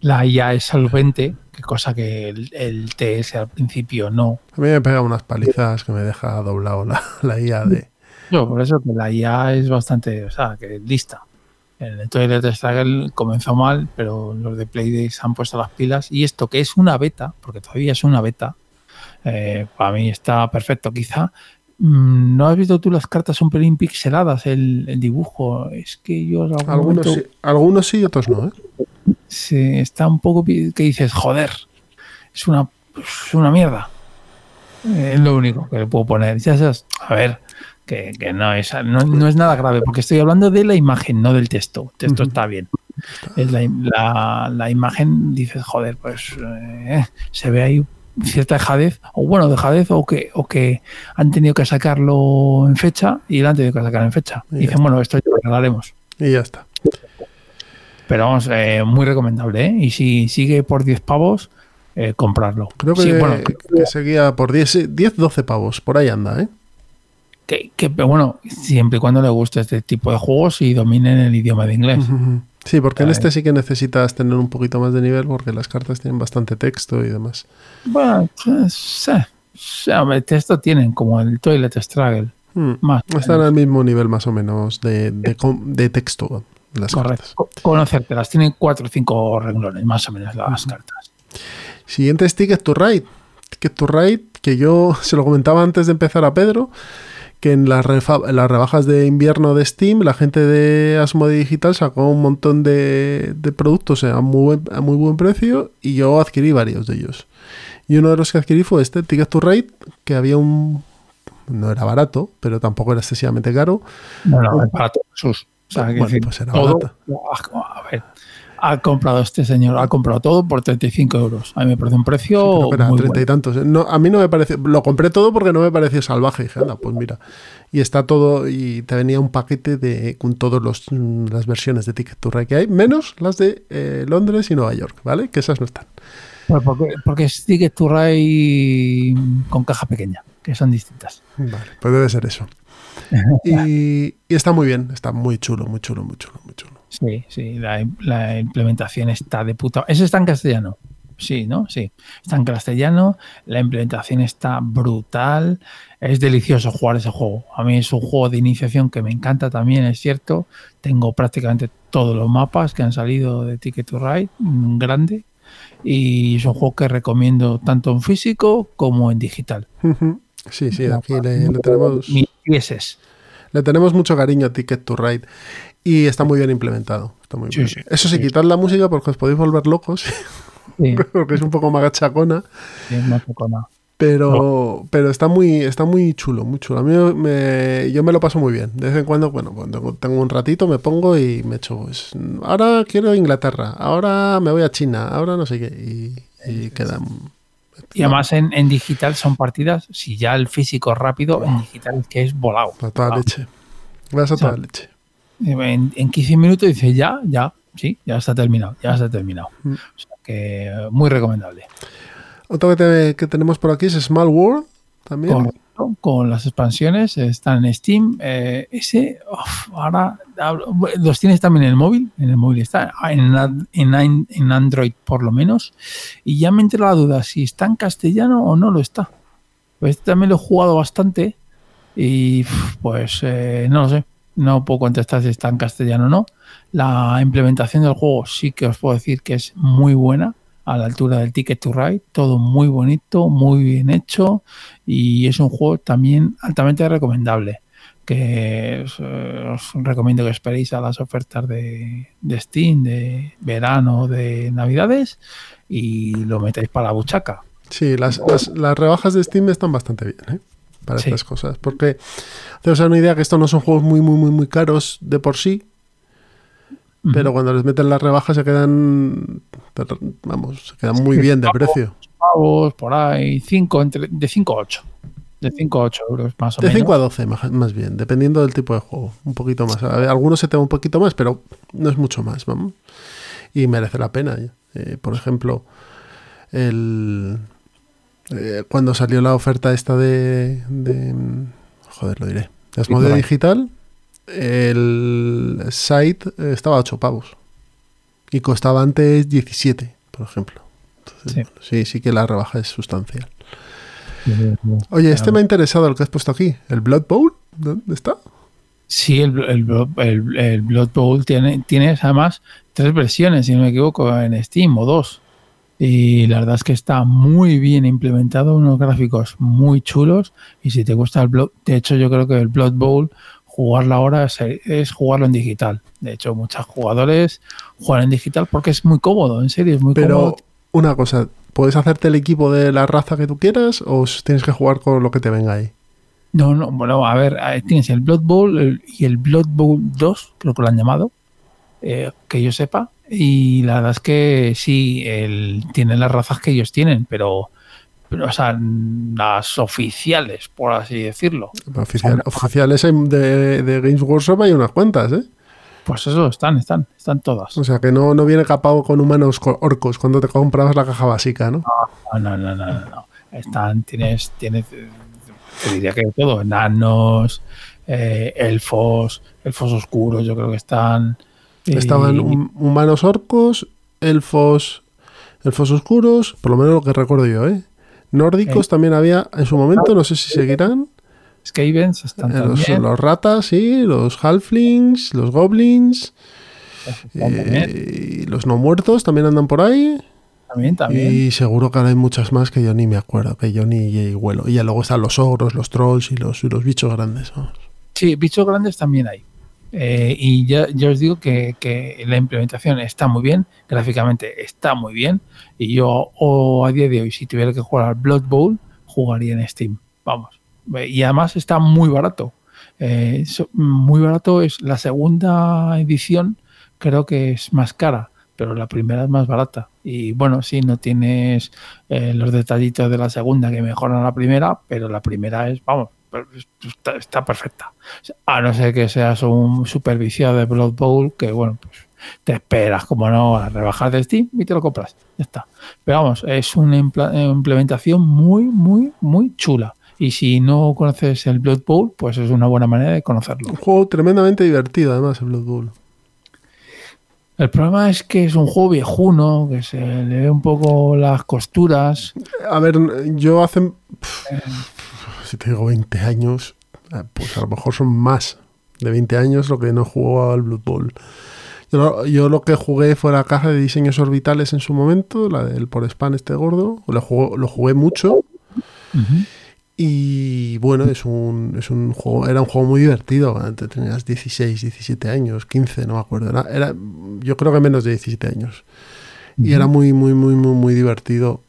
La IA es solvente, que cosa que el, el TS al principio no. a mí me pega unas palizas que me deja doblado la, la IA de... Yo, por eso que la IA es bastante, o sea, que lista. El Toilet Struggle comenzó mal, pero los de Playday se han puesto las pilas. Y esto que es una beta, porque todavía es una beta, eh, para mí está perfecto. Quizá mm, no has visto tú las cartas un pelín pixeladas, el, el dibujo. Es que yo algún Algunos momento- sí, algunos sí, otros no, ¿eh? Sí, está un poco que dices, joder, es una, es una mierda. Es lo único que le puedo poner. Ya sabes, a ver, que, que no, es, no, no es nada grave, porque estoy hablando de la imagen, no del texto. El texto está bien. Es la, la- la imagen, dices, joder, pues eh, se ve ahí cierta dejadez, o bueno, dejadez, o que, o que han tenido que sacarlo en fecha y lo han tenido que sacar en fecha. Y Y ya dicen, bueno, esto ya lo regalaremos. Y ya está. Pero vamos, eh, muy recomendable, ¿eh? Y si sigue por 10 pavos, eh, comprarlo. Creo que, Sí, bueno, que seguía por 10, 10, 12 pavos, por ahí anda, ¿eh? Que, bueno, siempre y cuando le guste este tipo de juegos y dominen el idioma de inglés. Sí, porque en este sí que necesitas tener un poquito más de nivel porque las cartas tienen bastante texto y demás. Bueno, pues, sí, sí, hombre, texto tienen como el Toilet Struggle. Hmm. Más. Están al mismo nivel más o menos de, de, de texto las Correcto. cartas. Tienen cuatro o cinco renglones, más o menos, las cartas. Siguiente es Ticket to Ride. Ticket to Ride, que yo se lo comentaba antes de empezar a Pedro, que en las, las rebajas de invierno de Steam, la gente de Asmodee Digital sacó un montón de, de productos a muy, buen, a muy buen precio y yo adquirí varios de ellos. Y uno de los que adquirí fue este, Ticket to Ride, que había un... No era barato, pero tampoco era excesivamente caro. No, no, es barato, Jesús. O sea, Bueno, que pues era todo, barato. a ver, ha comprado este señor, ha comprado todo por 35 euros. A mí me parece un precio era muy treinta y bueno. tantos. ¿eh? No, a mí no me pareció. Lo compré todo porque no me pareció salvaje. Dije, anda, pues mira. Y está todo. Y te venía un paquete de con todas las versiones de Ticket to Ride que hay, menos las de eh, Londres y Nueva York, ¿vale? Que esas no están. Bueno, porque, porque es Ticket to Ride con caja pequeña, que son distintas. Vale, pues debe ser eso. Y, y está muy bien, está muy chulo, muy chulo, muy chulo, muy chulo. Sí, sí, la, la implementación está de puta. ¿Ese está en castellano? Sí, ¿no? Sí. Está en castellano, la implementación está brutal. Es delicioso jugar ese juego. A mí es un juego de iniciación que me encanta también, es cierto. Tengo prácticamente todos los mapas que han salido de Ticket to Ride, mm, grande. Y es un juego que recomiendo tanto en físico como en digital. Sí, sí, aquí le, le tenemos, Mis pieses. le tenemos mucho cariño a Ticket to Ride. Y está muy bien implementado. Está muy Sí, bien. sí, Eso sí, sí. quitad la música porque os podéis volver locos, porque es un poco nada. Pero, pero está muy, está muy chulo, muy chulo. A mí me, yo me lo paso muy bien. De vez en cuando, bueno, cuando tengo un ratito me pongo y me echo, pues, ahora quiero Inglaterra, ahora me voy a China, ahora no sé qué. Y, y queda... Y además en, en digital son partidas, si ya el físico es rápido, en digital es que es volado. A toda leche. Vas a toda leche. En, en 15 minutos dice ya, ya, sí, ya está terminado, ya está terminado. Mm. O sea que eh, muy recomendable. Otro que, te- que tenemos por aquí es Small World, también. Correcto, con las expansiones están en Steam. eh, ese, uf, ahora los tienes también en el móvil, en el móvil está, en, ad- en, en Android por lo menos. Y ya me entró la duda si está en castellano o no lo está. Pues este también lo he jugado bastante y pues eh, no lo sé. No puedo contestar si está en castellano o no. La implementación del juego sí que os puedo decir que es muy buena. a la altura del Ticket to Ride, todo muy bonito, muy bien hecho y es un juego también altamente recomendable que os, eh, recomiendo que esperéis a las ofertas de, de Steam de verano, de navidades y lo metáis para la buchaca. Sí, las, las, las rebajas de Steam están bastante bien, ¿eh? Para Sí. estas cosas. Porque, haceros una idea que estos no son juegos muy, muy, muy, muy caros de por sí, pero cuando les meten las rebajas se quedan, vamos, se quedan muy bien de precio. pavos, por ahí, cinco, entre, de 5 a 8. De 5 a 8 euros más o De menos. 5 a 12 más, más bien, dependiendo del tipo de juego. Un poquito más. A ver, algunos se te va un poquito más, pero no es mucho más, vamos. Y merece la pena. Eh, por ejemplo, el eh, cuando salió la oferta esta de, de joder, lo diré. De Asmodee. Digital, el site estaba a 8 pavos. Y costaba antes 17, por ejemplo. Entonces, Sí. bueno, sí, sí que la rebaja es sustancial. Oye, este me ha interesado el que has puesto aquí. ¿El Blood Bowl? ¿Dónde está? Sí, el, el, Blood- el- el Blood Bowl tiene, tienes además tres versiones, si no me equivoco, en Steam o dos. Y la verdad es que está muy bien implementado, unos gráficos muy chulos. Y si te gusta el Blood, de hecho, yo creo que el Blood Bowl, jugarlo ahora es, es jugarlo en digital. De hecho, muchos jugadores juegan en digital porque es muy cómodo, en serio, es muy Pero cómodo. una cosa, ¿puedes hacerte el equipo de la raza que tú quieras o tienes que jugar con lo que te venga ahí? No, no, bueno, a ver, tienes el Blood Bowl el- y el Blood Bowl 2, creo que lo han llamado, eh, que yo sepa. Y la verdad es que sí, el, tienen las razas que ellos tienen, pero, pero, o sea, las oficiales, por así decirlo. Oficial- oficiales de, de Games Workshop hay unas cuantas, ¿eh? Pues eso, están, están, están todas. O sea que no, no viene capado con humanos co- orcos cuando te comprabas la caja básica, ¿no? No, no, no, no, no, no. Están, tienes, tienes, te diría que todo, enanos, eh, elfos, elfos oscuros, yo creo que están. Estaban hum- humanos orcos, elfos, elfos oscuros, por lo menos lo que recuerdo yo, ¿eh? Nórdicos Eh. también había en su momento, no sé si seguirán. Skavens están Eh, Los, también. los ratas, sí, los halflings, los goblins, eh, y los no muertos también andan por ahí. también, también. Y seguro que ahora hay muchas más que yo ni me acuerdo, que yo ni huelo. Y ya luego están los ogros, los trolls y los, y los bichos grandes. vamos. Sí, bichos grandes también hay. Eh, y ya, ya os digo que, que la implementación está muy bien, gráficamente está muy bien. Y yo o a día de hoy, si tuviera que jugar al Blood Bowl, jugaría en Steam. Vamos. Eh, Y además está muy barato. Eh, muy barato es la segunda edición, creo que es más cara, pero la primera es más barata. Y bueno, sí, no tienes eh, los detallitos de la segunda que mejoran la primera, pero la primera es, vamos, está, está perfecta. A no ser que seas un superviciado de Blood Bowl, que bueno, pues te esperas, como no, a rebajar de Steam y te lo compras. Ya está. Pero vamos, es una eh, implementación muy, muy, muy chula. Y si no conoces el Blood Bowl, pues es una buena manera de conocerlo. Un juego tremendamente divertido, además, el Blood Bowl. El problema es que es un juego viejuno, que se le ve un poco las costuras. A ver, yo hace. pf, si te digo 20 años, eh, pues a lo mejor son más de 20 años lo que no jugado al Blood Bowl. Yo, lo- yo lo que jugué fue la caja de diseños orbitales en su momento, la del por spam este gordo. Lo, jugué- lo jugué mucho. Y bueno, es un, es un juego, era un juego muy divertido. Antes tenías 16, 17 años, 15, no me acuerdo. Era, era- yo creo que menos de 17 años. Y era muy, muy, muy, muy, muy divertido.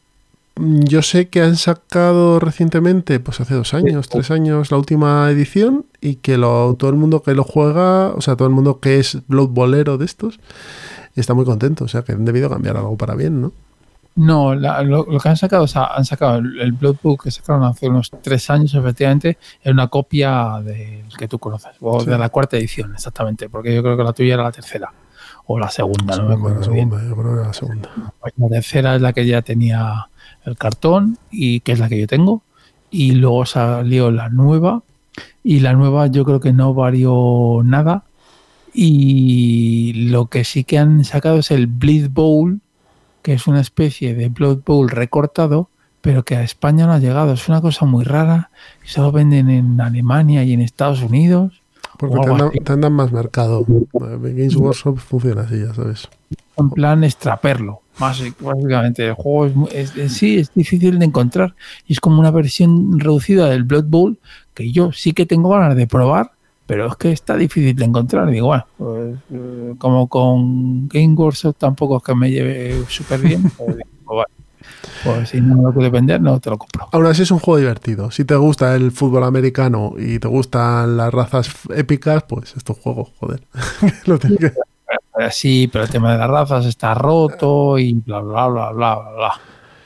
Mm, Yo sé que han sacado recientemente, pues hace dos años, tres años, la última edición y que lo, todo el mundo que lo juega, o sea, todo el mundo que es Blood Bolero de estos, está muy contento. O sea, que han debido cambiar algo para bien, ¿no? No, la- lo, lo que han sacado, o sea, han sacado el, el Blood Bowl que sacaron hace unos tres años, efectivamente, es una copia del que tú conoces, o Sí. de la cuarta edición, exactamente, porque yo creo que la tuya era la tercera, o la segunda, no me acuerdo la bien. segunda, yo creo que era la segunda. Pues la tercera es la que ya tenía el cartón y que es la que yo tengo. Y luego salió la nueva. Y la nueva yo creo que no varió nada. Y lo que sí que han sacado es el Bleed Bowl, que es una especie de Blood Bowl recortado, pero que a España no ha llegado. Es una cosa muy rara. Solo venden en Alemania y en Estados Unidos. Porque te, andan- te andan más mercado. Eh, Games Workshop funciona así, ya sabes. en plan extraperlo. basi- Básicamente, el juego es, es- es- sí es difícil de encontrar y es como una versión reducida del Blood Bowl que yo sí que tengo ganas de probar, pero es que está difícil de encontrar. Digo, bueno, pues, eh, como con Game Workshop tampoco es que me lleve súper bien, pues, digo, vale, pues si no me lo puedes vender, no te lo compro. Aún así es un juego divertido. Si te gusta el fútbol americano y te gustan las razas épicas, pues es tu juego, joder. Lo que- Eh, Sí, pero el tema de las razas está roto y bla, bla, bla, bla, bla, bla.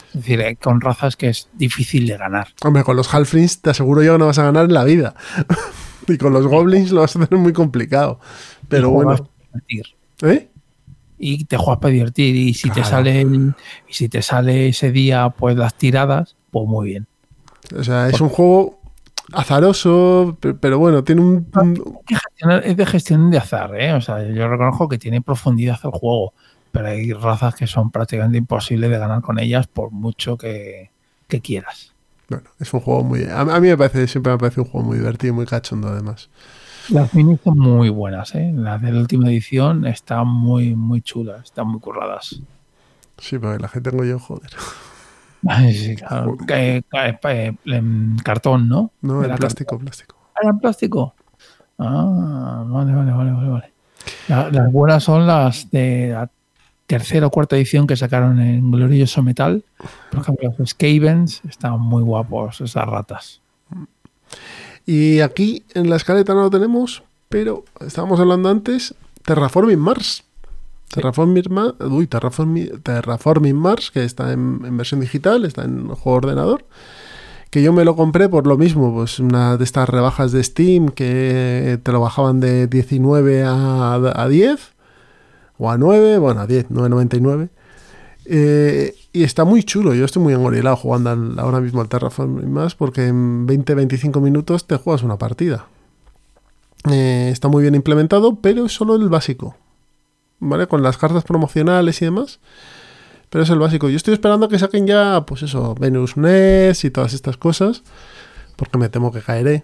Es decir, eh, con razas que es difícil de ganar. Hombre, con los Halflings te aseguro yo que no vas a ganar en la vida. y con los Goblins lo vas a tener muy complicado. Pero bueno. ¿Eh? Y te juegas para divertir. Y si te sale el- y si te sale ese día, pues las tiradas, pues muy bien. O sea, es un juego azaroso, pe- pero bueno, tiene un... es de gestión de azar, ¿eh? O sea, yo reconozco que tiene profundidad el juego, pero hay razas que son prácticamente imposibles de ganar con ellas por mucho que, que quieras. Bueno, es un juego muy... A, a mí me parece, siempre me parece un juego muy divertido y muy cachondo además. Las minis son muy buenas, ¿eh? Las de la última edición están muy, muy chulas, están muy curradas. Sí, porque la gente tengo yo, joder. Ay, sí, claro. Que- que- eh, em, cartón, ¿no? No, Era plástico, plástico. Ah, ¿Era en plástico? Ah, vale, vale, vale, vale. vale. La- las buenas son las de la tercera o cuarta edición que sacaron en Glorioso Metal. Por ejemplo, los Skavens están muy guapos, esas ratas. Y aquí en la escaleta no lo tenemos, pero estábamos hablando antes, Terraforming Mars. Terraforming, Ma- uy, Terraforming, Terraforming Mars, que está en, en versión digital, está en juego ordenador. Que yo me lo compré por lo mismo, pues una de estas rebajas de Steam que te lo bajaban de 19 a, a 10 o a 9, bueno, a 10, 9.99. Eh, y está muy chulo, yo estoy muy engorilado jugando ahora mismo al Terraforming Mars porque en 20-25 minutos te juegas una partida. Eh, está muy bien implementado, pero es solo el básico. ¿Vale? Con las cartas promocionales y demás. Pero es el básico. Yo estoy esperando que saquen ya, pues eso, Venus Nest y todas estas cosas. Porque me temo que caeré.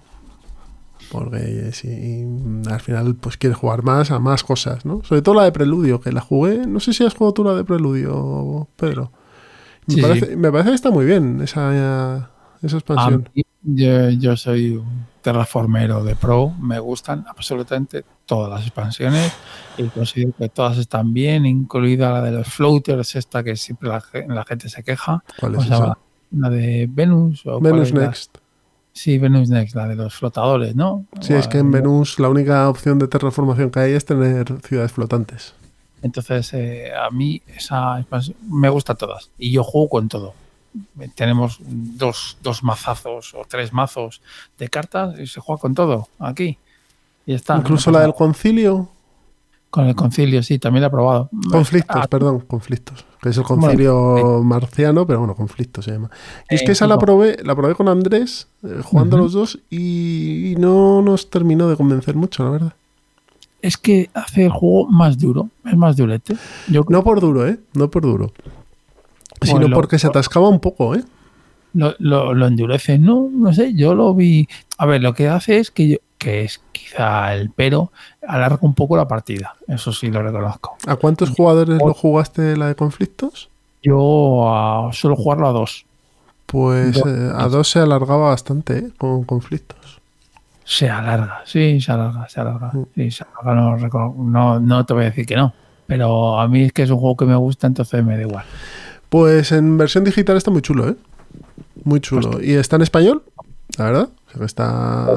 Porque si al final pues quieres jugar más a más cosas, ¿no? Sobre todo la de Preludio, que la jugué. No sé si has jugado tú la de Preludio, Pedro. Me, Sí, parece, sí. me parece que está muy bien esa, esa expansión. mí, yo, yo soy un terraformero de pro, me gustan absolutamente todas las expansiones y considero que todas están bien, incluida la de los floaters, esta que siempre la, ge- la gente se queja. ¿Cuál ¿Cómo es esa? llama? La de Venus. ¿o Venus? Next. Sí, Venus Next, la de los flotadores, ¿no? Sí, es que en Venus la única opción de terraformación que hay es tener ciudades flotantes. Entonces, eh, a mí esa expansión me gusta todas y yo juego con todo. Tenemos dos, dos mazazos o tres mazos de cartas y se juega con todo aquí. Y ya está. Incluso la del concilio. Con el concilio, sí, también la he probado. Conflictos, Ah, perdón, conflictos. Que es el concilio marciano, pero bueno, conflictos se llama. Y es Eh, que esa la probé, la probé con Andrés, eh, jugando los dos, y, y no nos terminó de convencer mucho, la verdad. Es que hace el juego más duro, es más durete. Yo No por duro, ¿eh? No por duro. Sino porque se atascaba un poco, ¿eh? lo, lo, lo endurece. No, no sé, yo lo vi. A ver, lo que hace es que yo, que es quizá el pero, alarga un poco la partida. Eso sí lo reconozco. ¿A cuántos jugadores lo jugaste la de conflictos? Yo suelo jugarlo a dos. Pues Dos. eh, a dos se alargaba bastante, ¿eh? Con conflictos. Se alarga, sí, se alarga, se alarga. Mm. Sí, se alarga, no, no, no te voy a decir que no. Pero a mí es que es un juego que me gusta, entonces me da igual. Pues en versión digital está muy chulo, ¿eh? Muy chulo. y está en español, la verdad. O sea está.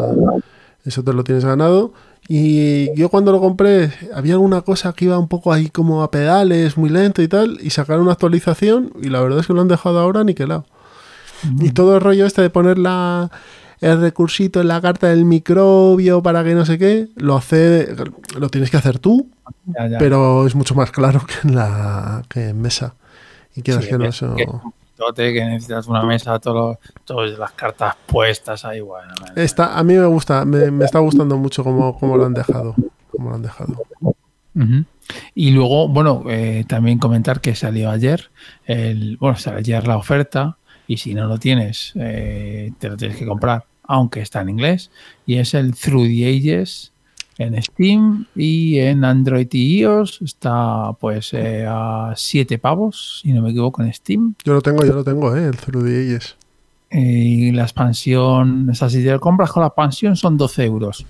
Eso te lo tienes ganado. Y yo cuando lo compré, había alguna cosa que iba un poco ahí como a pedales, muy lento y tal. Y sacaron una actualización. Y la verdad es que lo han dejado ahora niquelado. Y todo el rollo este de poner la, el recursito en la carta del microbio para que no sé qué, lo hace. Lo tienes que hacer tú, Ya, ya. pero es mucho más claro que en la que en mesa. Y quieras Sí, que no, eso. que- Tote, que necesitas una mesa, todas las cartas puestas ahí, bueno. Está, a mí me gusta, me, me está gustando mucho cómo, cómo lo han dejado. Cómo lo han dejado. Y luego, bueno, eh, también comentar que salió ayer, el, bueno, salió ayer la oferta y si no lo tienes, eh, te lo tienes que comprar, aunque está en inglés, y es el Through the Ages en Steam y en Android y iOS está pues eh, a 7 pavos, si no me equivoco, en Steam. Yo lo tengo, yo lo tengo, ¿eh? el Zero de Ages. Y la expansión, o sea, si te compras con la expansión son 12 euros,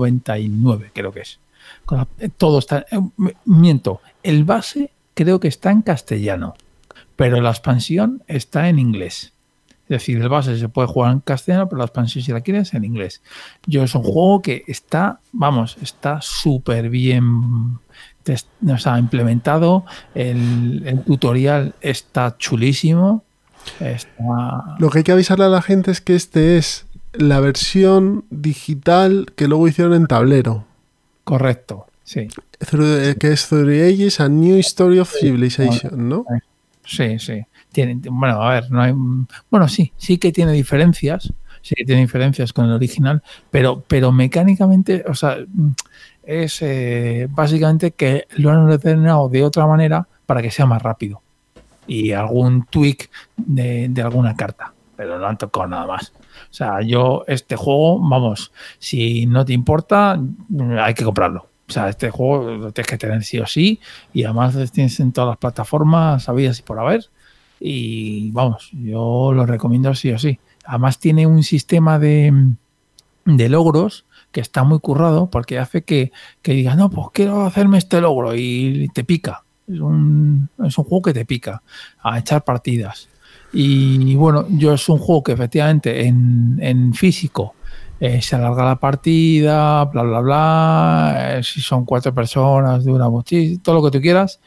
12,99 creo que es. Con la- eh, todo está, eh, miento, el base creo que está en castellano, pero la expansión está en inglés. Es decir, el base se puede jugar en castellano, pero la expansión, si la quieres, en inglés. Yo es un juego que está, vamos, está súper bien o sea, implementado. El, el tutorial está chulísimo. Está, Lo que hay que avisarle a la gente es que este es la versión digital que luego hicieron en tablero. correcto, sí. Eh, que es Through Ages, A New Story of Civilization, ¿no? Sí, sí. Bueno, a ver, no hay. Bueno, sí, sí que tiene diferencias. Sí que tiene diferencias con el original, pero, pero mecánicamente, o sea, es eh, básicamente que lo han ordenado de otra manera para que sea más rápido. Y algún tweak de, alguna carta, pero no han tocado nada más. O sea, yo, este juego, vamos, si no te importa, hay que comprarlo. O sea, este juego lo tienes que tener sí o sí. Y además tienes en todas las plataformas, sabidas y por haber. Y vamos, yo lo recomiendo sí o sí. Además tiene un sistema de, de logros que está muy currado porque hace que, que digas, no, pues quiero hacerme este logro y te pica. Es un, es un juego que te pica a echar partidas. Y bueno, yo es un juego que efectivamente en, en físico eh, se alarga la partida, bla, bla, bla. eh, si son cuatro personas, una mochila, todo lo que tú quieras,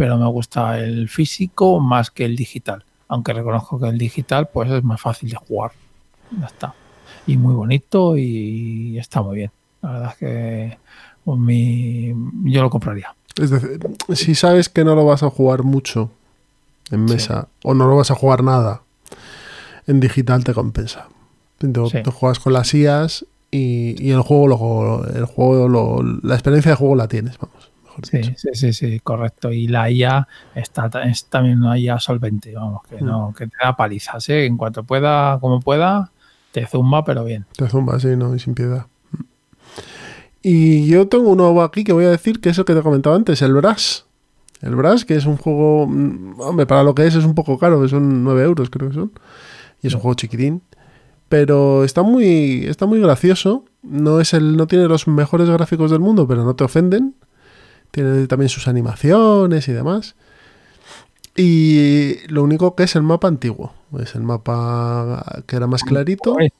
pero me gusta el físico más que el digital. Aunque reconozco que el digital pues es más fácil de jugar. Ya está. Y muy bonito y está muy bien. La verdad es que pues, mi, yo lo compraría. Es decir, si sabes que no lo vas a jugar mucho en Sí. mesa o no lo vas a jugar nada, en digital te compensa. Te, Sí. te juegas con las IAS y, y el juego, lo, el juego lo- la experiencia de juego la tienes, vamos. Mejor Sí, dicho. sí, sí, sí, correcto. Y la IA está, ta- es también una IA solvente, vamos, que no, que te da palizas, ¿eh? En cuanto pueda, como pueda, te zumba, pero bien. Te zumba, sí, no, y sin piedad. Y yo tengo uno aquí que voy a decir que es el que te comentaba antes, el Brass. El Brass, que es un juego, mm, hombre, para lo que es es un poco caro, que son 9 euros creo que son. Y es un juego chiquitín. Pero está muy, está muy gracioso. No, es el, no tiene los mejores gráficos del mundo, pero no te ofenden. Tiene también sus animaciones y demás. Y lo único que es el mapa antiguo. Es el mapa que era más clarito. ¿Eh?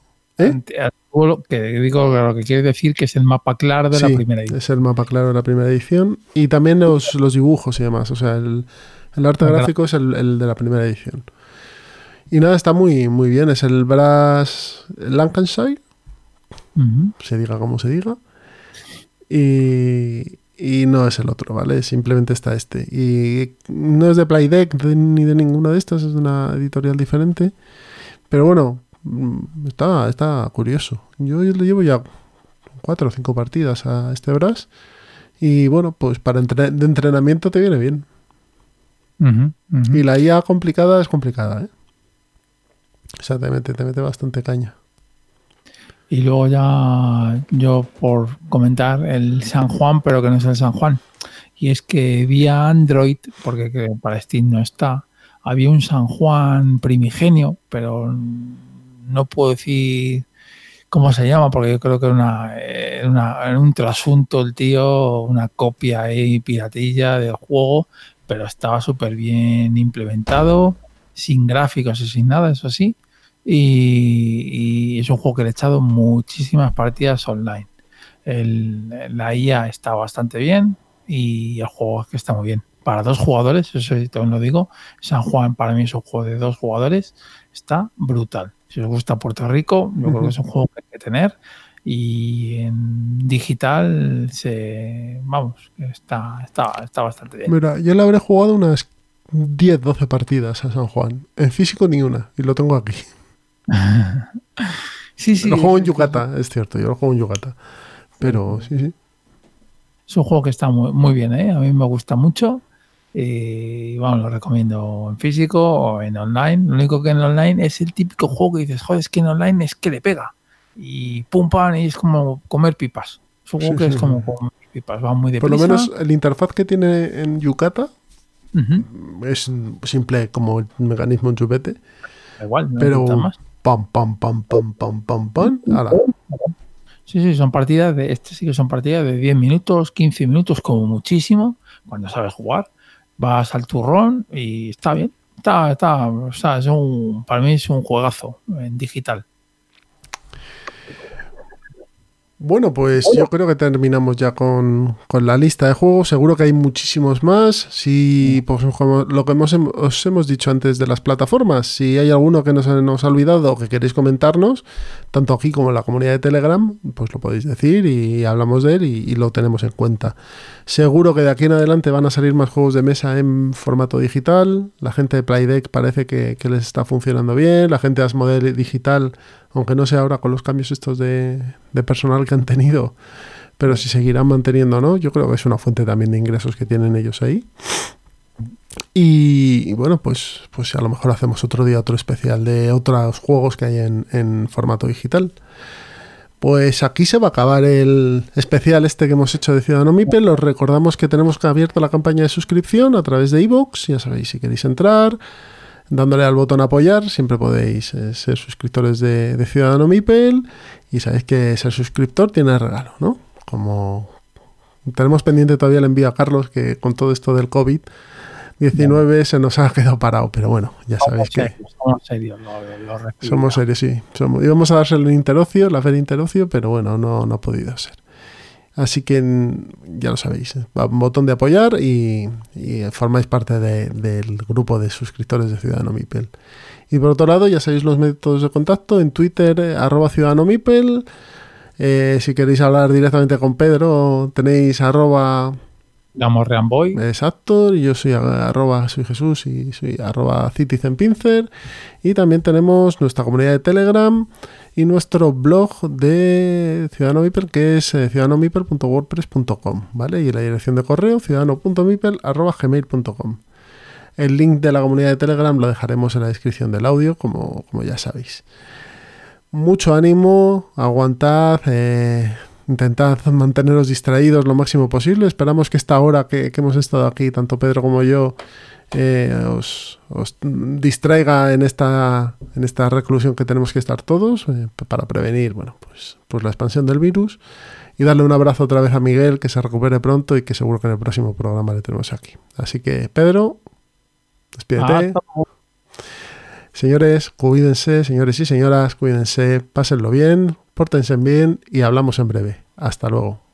que digo lo que quiere decir que es el mapa claro de la primera edición. Es el mapa claro de la primera edición. Y también los, los dibujos y demás. O sea, el, el arte El gráfico es el, el de la primera edición. Y nada, está muy, muy bien. Es el Brass Lancashire, Ujú. se diga como se diga. Y, y no es el otro, ¿vale? Simplemente está este. Y no es de Playdeck de- ni de ninguna de estas, es de una editorial diferente. Pero bueno, mm, está, está curioso. Yo le llevo ya cuatro o cinco partidas a este Brass. Y bueno, pues para entre- de entrenamiento te viene bien. Y la IA complicada es complicada, ¿eh? O sea, te mete, te mete bastante caña. Y luego ya yo por comentar el San Juan, pero que no es el San Juan. Y es que vía Android, porque que para Steam no está, había un San Juan primigenio, pero no puedo decir cómo se llama, porque yo creo que era, una, un trasunto el tío, una copia ahí piratilla del juego, pero estaba súper bien implementado, sin gráficos y sin nada, eso sí. Y, y es un juego que le he echado muchísimas partidas online. El- la IA está bastante bien y el juego es que está muy bien. Para dos jugadores, eso sí también lo digo, San Juan para mí es un juego de dos jugadores, está brutal. Si os gusta Puerto Rico, yo creo que es un juego que hay que tener. Y en digital se vamos, está, está, está bastante bien. Mira, yo le habré jugado unas 10, 12 partidas a San Juan. En físico ni una. Y lo tengo aquí. Sí, sí. lo juego en Yucata, es cierto. Yo lo juego en Yucata. Pero sí, sí. Es un juego que está muy, muy bien, ¿eh? A mí me gusta mucho. Y vamos, lo recomiendo en físico o en online. Lo único que en online es el típico juego que dices, joder, es que en online es que le pega. Y pum, pam, y es como comer pipas. Es un juego que es como, como va muy deprisa. Por lo menos el interfaz que tiene en Yucata es simple como el mecanismo en chupete. igual, no pero más. Pam, pam, pam, pam, pam, pam, pam. Sí, sí, son partidas de. Este sí que son partidas de 10 minutos, 15 minutos, como muchísimo, cuando sabes jugar. Vas al turrón y está bien. Está, está, o sea, es un, para mí es un juegazo en digital. Bueno, pues yo creo que terminamos ya con, con la lista de juegos. Seguro que hay muchísimos más. Si, pues, como lo que hemos, os hemos dicho antes de las plataformas, si hay alguno que nos, nos ha olvidado o que queréis comentarnos, tanto aquí como en la comunidad de Telegram, pues lo podéis decir y hablamos de él y, y lo tenemos en cuenta. Seguro que de aquí en adelante van a salir más juegos de mesa en formato digital. La gente de Playdeck parece que, que les está funcionando bien. La gente de Asmodee Digital aunque no sé ahora con los cambios estos de, de personal que han tenido, pero si seguirán manteniendo o no, yo creo que es una fuente también de ingresos que tienen ellos ahí. Y, bueno, pues, pues a lo mejor hacemos otro día otro especial de otros juegos que hay en, formato digital. Pues aquí se va a acabar el especial este que hemos hecho de Ciudadano Mipel. Os recordamos que tenemos abierto la campaña de suscripción a través de iVoox. Ya sabéis, si queréis entrar, dándole al botón apoyar, siempre podéis eh, ser suscriptores de, de, Ciudadano Mipel. Y sabéis que ser suscriptor tiene regalo, ¿no? Como tenemos pendiente todavía el envío a Carlos, que con todo esto del COVID. 19 se nos ha quedado parado, pero bueno, ya sabéis que. Somos serios, lo, lo Somos serios, sí. Somos, íbamos a dárselo el interocio, la feria interocio, pero bueno, no, no ha podido ser. Así que ya lo sabéis, botón de apoyar y, formáis parte de, del grupo de suscriptores de Ciudadano Mipel. Y por otro lado, ya sabéis los métodos de contacto en Twitter, eh, arroba Ciudadano Mipel. Eh, si queréis hablar directamente con Pedro, tenéis arroba Gamorrean Boy. Exacto, yo soy arroba soy Jesús y soy arroba citizenpincer. Y también tenemos nuestra comunidad de Telegram y nuestro blog de Ciudadano Mipel que es eh, ciudadanomipel.wordpress.com, ¿vale? Y la dirección de correo ciudadano.mipel.gmail.com. El link de la comunidad de Telegram lo dejaremos en la descripción del audio, como, como ya sabéis. Mucho ánimo, aguantad, eh, intentad manteneros distraídos lo máximo posible. Esperamos que esta hora que, que hemos estado aquí, tanto Pedro como yo, eh, os, os, distraiga en esta, en esta reclusión que tenemos que estar todos eh, para prevenir bueno, pues, pues la expansión del virus. Y darle un abrazo otra vez a Miguel, que se recupere pronto y que seguro que en el próximo programa le tenemos aquí. Así que, Pedro, despídete. Ah, Señores, cuídense, señores y señoras, cuídense, pásenlo bien, pórtense bien y hablamos en breve. Hasta luego.